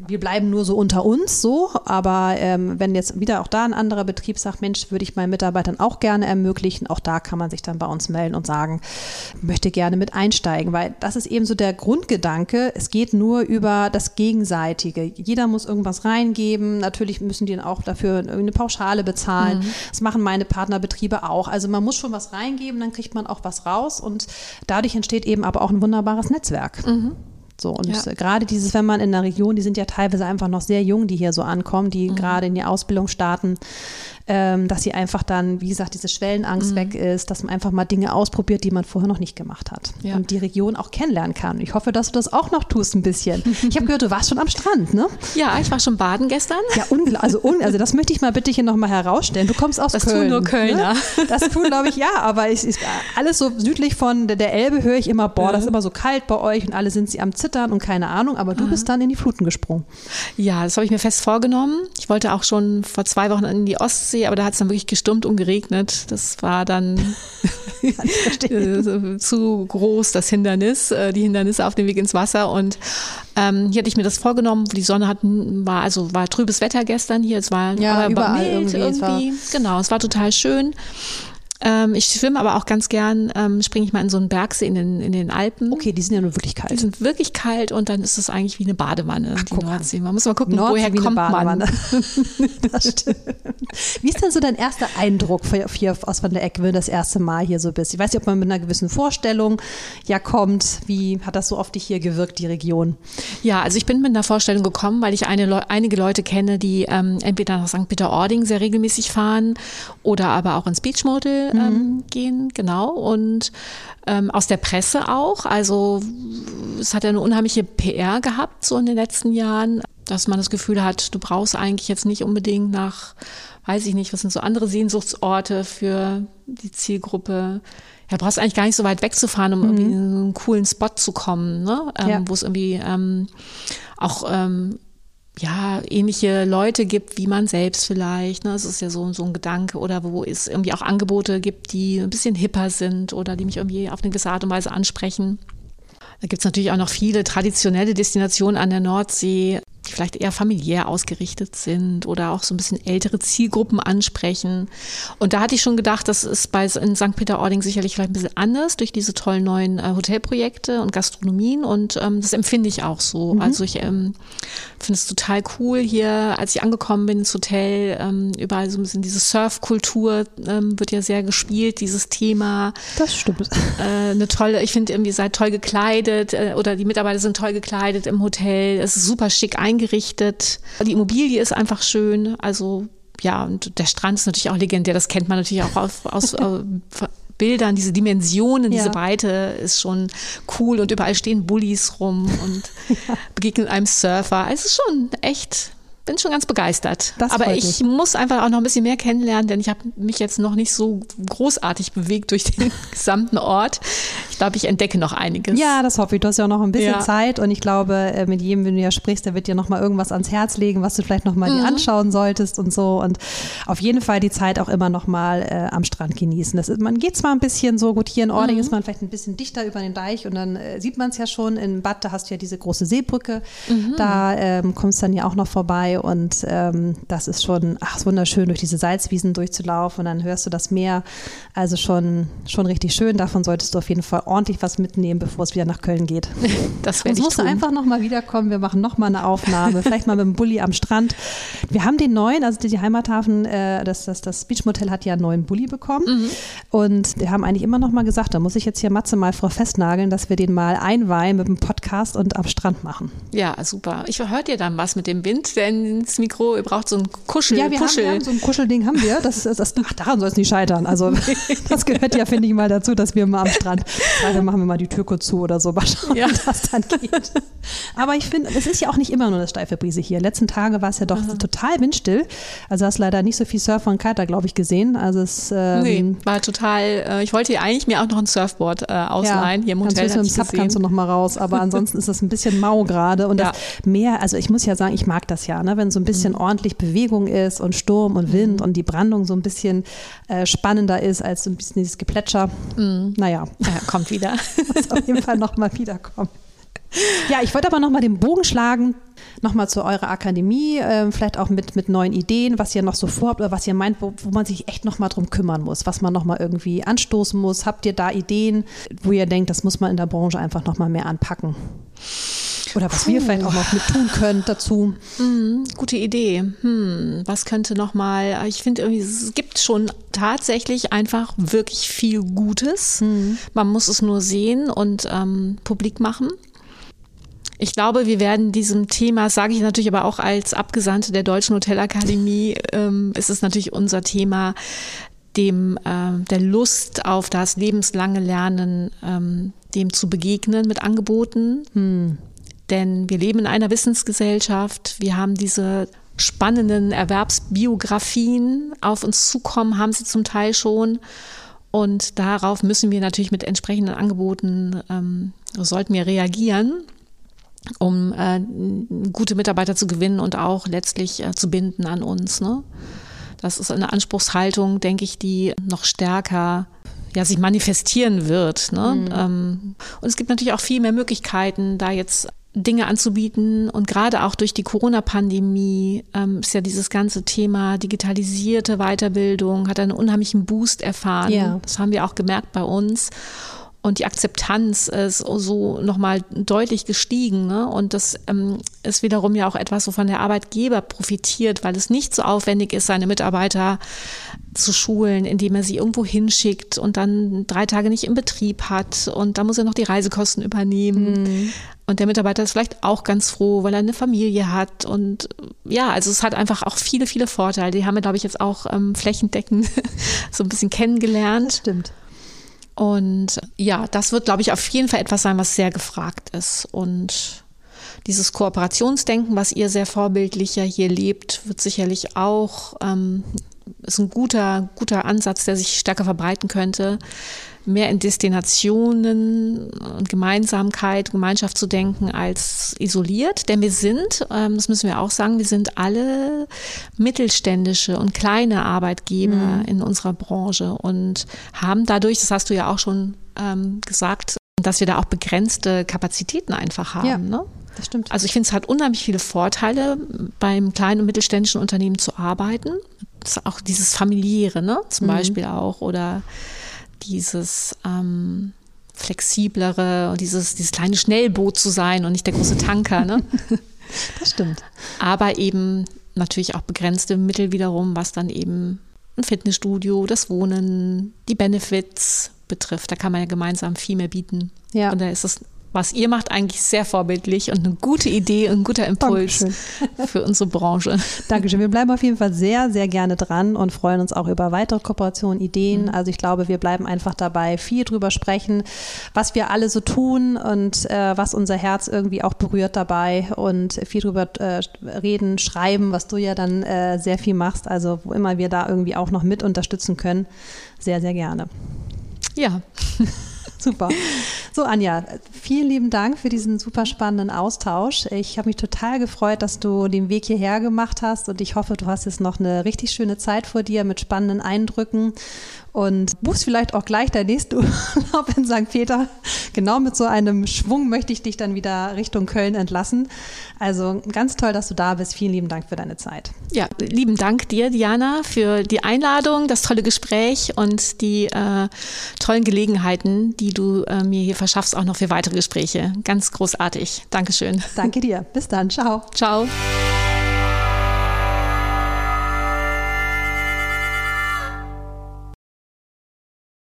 wir bleiben nur so unter uns so, aber ähm, wenn jetzt wieder auch da ein anderer Betrieb sagt, Mensch, würde ich meinen Mitarbeitern auch gerne ermöglichen, auch da kann man sich dann bei uns melden und sagen, möchte gerne mit einsteigen, weil das ist eben so der Grundgedanke. Es geht nur über das Gegenseitige. Jeder muss irgendwas reingeben. Natürlich müssen die dann auch dafür eine Pauschale bezahlen. Das machen meine Partnerbetriebe auch. Also man muss schon was reingeben, dann kriegt man auch was raus und dadurch entsteht eben aber auch ein wunderbares Netzwerk. So, und Ja. gerade dieses, wenn man in der Region, die sind ja teilweise einfach noch sehr jung, die hier so ankommen, die gerade in die Ausbildung starten, ähm, dass sie einfach dann, wie gesagt, diese Schwellenangst weg ist, dass man einfach mal Dinge ausprobiert, die man vorher noch nicht gemacht hat. Ja. Und die Region auch kennenlernen kann. Ich hoffe, dass du das auch noch tust ein bisschen. Ich habe gehört, du warst schon am Strand, ne? Ja, ich war schon baden gestern. Ja, also, also das möchte ich mal bitte hier nochmal herausstellen. Du kommst aus Das tun Köln. nur Kölner. Ne? Das tun, glaube ich, ja, aber es ist alles so südlich von der- der Elbe höre ich immer, boah, das ist immer so kalt bei euch und alle sind sie am Zittern und keine Ahnung, aber du bist dann in die Fluten gesprungen. Ja, das habe ich mir fest vorgenommen. Ich wollte auch schon vor zwei Wochen in die Ostsee, aber da hat es dann wirklich gestürmt und geregnet. Das war dann zu groß, das Hindernis, äh, die Hindernisse auf dem Weg ins Wasser. Und ähm, hier hatte ich mir das vorgenommen, die Sonne hat, war, also war trübes Wetter gestern hier. Es war Ja, aber überall mild irgendwie. Es war- Genau, es war total schön. Ähm, ich schwimme aber auch ganz gern, ähm, springe ich mal in so einen Bergsee in den, in den Alpen. Okay, die sind ja nur wirklich Die kalt. sind wirklich kalt und dann ist es eigentlich wie eine Badewanne, die guck an. Nordsee. Man muss mal gucken, Nordsee woher kommt man. Das stimmt. Wie ist denn so dein erster Eindruck hier aus von der Ecke, wenn du das erste Mal hier so bist? Ich weiß nicht, ob man mit einer gewissen Vorstellung ja kommt. Wie hat das so auf dich hier gewirkt, die Region? Ja, also ich bin mit einer Vorstellung gekommen, weil ich eine einige Leute kenne, die ähm, entweder nach St. Peter-Ording sehr regelmäßig fahren oder aber auch ins Beachmodel ähm, gehen, genau. Und ähm, aus der Presse auch. Also es hat ja eine unheimliche PR gehabt so in den letzten Jahren, dass man das Gefühl hat, du brauchst eigentlich jetzt nicht unbedingt nach, weiß ich nicht, was sind so andere Sehnsuchtsorte für die Zielgruppe. Ja, brauchst eigentlich gar nicht so weit wegzufahren, um irgendwie in einen coolen Spot zu kommen, ne? ähm, Ja. wo es irgendwie ähm, auch ähm, ja, ähnliche Leute gibt wie man selbst vielleicht. Ne? Das ist ja so, so ein Gedanke. Oder wo es irgendwie auch Angebote gibt, die ein bisschen hipper sind oder die mich irgendwie auf eine gewisse Art und Weise ansprechen. Da gibt es natürlich auch noch viele traditionelle Destinationen an der Nordsee, die vielleicht eher familiär ausgerichtet sind oder auch so ein bisschen ältere Zielgruppen ansprechen. Und da hatte ich schon gedacht, das ist bei in St. Peter-Ording sicherlich vielleicht ein bisschen anders durch diese tollen neuen äh, Hotelprojekte und Gastronomien. Und ähm, das empfinde ich auch so. Also ich ähm, finde es total cool hier, als ich angekommen bin ins Hotel, ähm, überall so ein bisschen diese Surfkultur ähm, wird ja sehr gespielt, dieses Thema Das stimmt. äh, eine tolle, ich finde irgendwie, ihr seid toll gekleidet äh, oder die Mitarbeiter sind toll gekleidet im Hotel. Es ist super schick eingerichtet. Die Immobilie ist einfach schön. Also ja, und der Strand ist natürlich auch legendär. Das kennt man natürlich auch aus, aus äh, Bildern. Diese Dimensionen, diese Ja. Breite ist schon cool und überall stehen Bullies rum und begegnen einem Surfer. Also Es ist schon echt. Bin schon ganz begeistert. Das Aber ich mich. muss einfach auch noch ein bisschen mehr kennenlernen, denn ich habe mich jetzt noch nicht so großartig bewegt durch den gesamten Ort. Ich glaube, ich entdecke noch einiges. Ja, das hoffe ich. Du hast ja auch noch ein bisschen Ja. Zeit und ich glaube, äh, mit jedem, wenn du ja sprichst, der wird dir noch mal irgendwas ans Herz legen, was du vielleicht noch mal dir anschauen solltest und so. Und auf jeden Fall die Zeit auch immer noch mal äh, am Strand genießen. Das ist, man geht zwar ein bisschen so, gut, hier in Ording ist man vielleicht ein bisschen dichter über den Deich und dann äh, sieht man es ja schon. In Bad, da hast du ja diese große Seebrücke. Da ähm, kommst dann ja auch noch vorbei und ähm, das ist schon, ach, ist wunderschön, durch diese Salzwiesen durchzulaufen und dann hörst du das Meer. Also schon, schon richtig schön. Davon solltest du auf jeden Fall ordentlich was mitnehmen, bevor es wieder nach Köln geht. das werde ich musst du tun. einfach nochmal wiederkommen. Wir machen nochmal eine Aufnahme. Vielleicht mal mit dem Bulli am Strand. Wir haben den neuen, also die Heimathafen, äh, das, das, das Beachmotel hat ja einen neuen Bulli bekommen. Mhm. Und wir haben eigentlich immer noch mal gesagt, da muss ich jetzt hier Matze mal vor festnageln, dass wir den mal einweihen mit dem Podcast und am Strand machen. Ja, super. Ich hört ihr dann was mit dem Wind, denn ins Mikro, ihr braucht so ein Kuschel. Ja, wir, Kuschel. Haben, wir haben so ein Kuschelding haben wir. Das, das, das, ach, daran soll es nicht scheitern. Also das gehört ja, finde ich, mal dazu, dass wir mal am Strand, wir machen wir mal die Tür kurz zu oder so, mal schauen, ja. wie das dann geht. Aber ich finde, es ist ja auch nicht immer nur eine steife Brise hier. Letzten Tage war es ja doch Aha. total windstill. Also hast leider nicht so viel Surfer und Kiter, glaube ich, gesehen. Also es ähm, nee, war total. Äh, ich wollte hier eigentlich mir auch noch ein Surfboard äh, ausleihen. Ja, hier im Hotel. Du im Sub kannst du noch mal raus. Aber ansonsten ist das ein bisschen mau gerade und ja. das Meer. Also ich muss ja sagen, ich mag das ja, ne? wenn so ein bisschen mhm. ordentlich Bewegung ist und Sturm und Wind mhm. und die Brandung so ein bisschen äh, spannender ist als so ein bisschen dieses Geplätscher. Mhm. Naja. Ja, kommt wieder. Muss auf jeden Fall nochmal wiederkommen. Ja, ich wollte aber nochmal den Bogen schlagen, nochmal zu eurer Akademie, äh, vielleicht auch mit, mit neuen Ideen, was ihr noch so vorhabt oder was ihr meint, wo, wo man sich echt nochmal drum kümmern muss, was man nochmal irgendwie anstoßen muss. Habt ihr da Ideen, wo ihr denkt, das muss man in der Branche einfach nochmal mehr anpacken? Oder was Puh. wir vielleicht auch noch mit tun können dazu. Mhm, gute Idee. Hm, was könnte nochmal, ich finde irgendwie, es gibt schon tatsächlich einfach wirklich viel Gutes. Mhm. Man muss es nur sehen und ähm, publik machen. Ich glaube, wir werden diesem Thema, sage ich natürlich aber auch als Abgesandte der Deutschen Hotelakademie, ähm, ist es natürlich unser Thema, dem äh, der Lust auf das lebenslange Lernen, ähm, dem zu begegnen mit Angeboten. Hm. Denn wir leben in einer Wissensgesellschaft. Wir haben diese spannenden Erwerbsbiografien auf uns zukommen, haben sie zum Teil schon. Und darauf müssen wir natürlich mit entsprechenden Angeboten, ähm, sollten wir reagieren um äh, gute Mitarbeiter zu gewinnen und auch letztlich äh, zu binden an uns. Ne? Das ist eine Anspruchshaltung, denke ich, die noch stärker ja, sich manifestieren wird. Ne? Mhm. Ähm, und es gibt natürlich auch viel mehr Möglichkeiten, da jetzt Dinge anzubieten. Und gerade auch durch die Corona-Pandemie ähm, ist ja dieses ganze Thema digitalisierte Weiterbildung, hat einen unheimlichen Boost erfahren. Ja. Das haben wir auch gemerkt bei uns und die Akzeptanz ist so nochmal deutlich gestiegen. Ne? Und das ähm, ist wiederum ja auch etwas, wovon der Arbeitgeber profitiert, weil es nicht so aufwendig ist, seine Mitarbeiter zu schulen, indem er sie irgendwo hinschickt und dann drei Tage nicht im Betrieb hat und da muss er noch die Reisekosten übernehmen. Mhm. Und der Mitarbeiter ist vielleicht auch ganz froh, weil er eine Familie hat. Und ja, also es hat einfach auch viele, viele Vorteile. Die haben wir, glaube ich, jetzt auch ähm, flächendeckend so ein bisschen kennengelernt. Das stimmt. Und ja, das wird, glaube ich, auf jeden Fall etwas sein, was sehr gefragt ist. Und dieses Kooperationsdenken, was ihr sehr vorbildlich ja hier lebt, wird sicherlich auch, ähm, ist ein guter, guter Ansatz, der sich stärker verbreiten könnte mehr in Destinationen und Gemeinsamkeit, Gemeinschaft zu denken als isoliert. Denn wir sind, ähm, das müssen wir auch sagen, wir sind alle mittelständische und kleine Arbeitgeber mhm. in unserer Branche und haben dadurch, das hast du ja auch schon ähm, gesagt, dass wir da auch begrenzte Kapazitäten einfach haben. Ja. Ne? Das stimmt. Also ich finde, es hat unheimlich viele Vorteile, beim kleinen und mittelständischen Unternehmen zu arbeiten. auch dieses familiäre, ne? Zum mhm. Beispiel auch oder dieses ähm, flexiblere und dieses, dieses kleine Schnellboot zu sein und nicht der große Tanker. Ne? das stimmt. Aber eben natürlich auch begrenzte Mittel wiederum, was dann eben ein Fitnessstudio, das Wohnen, die Benefits betrifft. Da kann man ja gemeinsam viel mehr bieten. Ja. Und da ist es was ihr macht, eigentlich sehr vorbildlich und eine gute Idee und ein guter Impuls Dankeschön. für unsere Branche. Dankeschön. Wir bleiben auf jeden Fall sehr, sehr gerne dran und freuen uns auch über weitere Kooperationen, Ideen. Mhm. Also ich glaube, wir bleiben einfach dabei, viel drüber sprechen, was wir alle so tun und äh, was unser Herz irgendwie auch berührt dabei und viel drüber äh, reden, schreiben, was du ja dann äh, sehr viel machst. Also wo immer wir da irgendwie auch noch mit unterstützen können, sehr, sehr gerne. Ja. Super. So, Anja, vielen lieben Dank für diesen super spannenden Austausch. Ich habe mich total gefreut, dass du den Weg hierher gemacht hast und ich hoffe, du hast jetzt noch eine richtig schöne Zeit vor dir mit spannenden Eindrücken und buchst vielleicht auch gleich dein nächsten Urlaub in St. Peter. Genau mit so einem Schwung möchte ich dich dann wieder Richtung Köln entlassen. Also ganz toll, dass du da bist. Vielen lieben Dank für deine Zeit. Ja, lieben Dank dir, Diana, für die Einladung, das tolle Gespräch und die äh, tollen Gelegenheiten, die du äh, mir hier verschaffst, auch noch für weitere Gespräche. Ganz großartig. Dankeschön. Danke dir. Bis dann. Ciao. Ciao.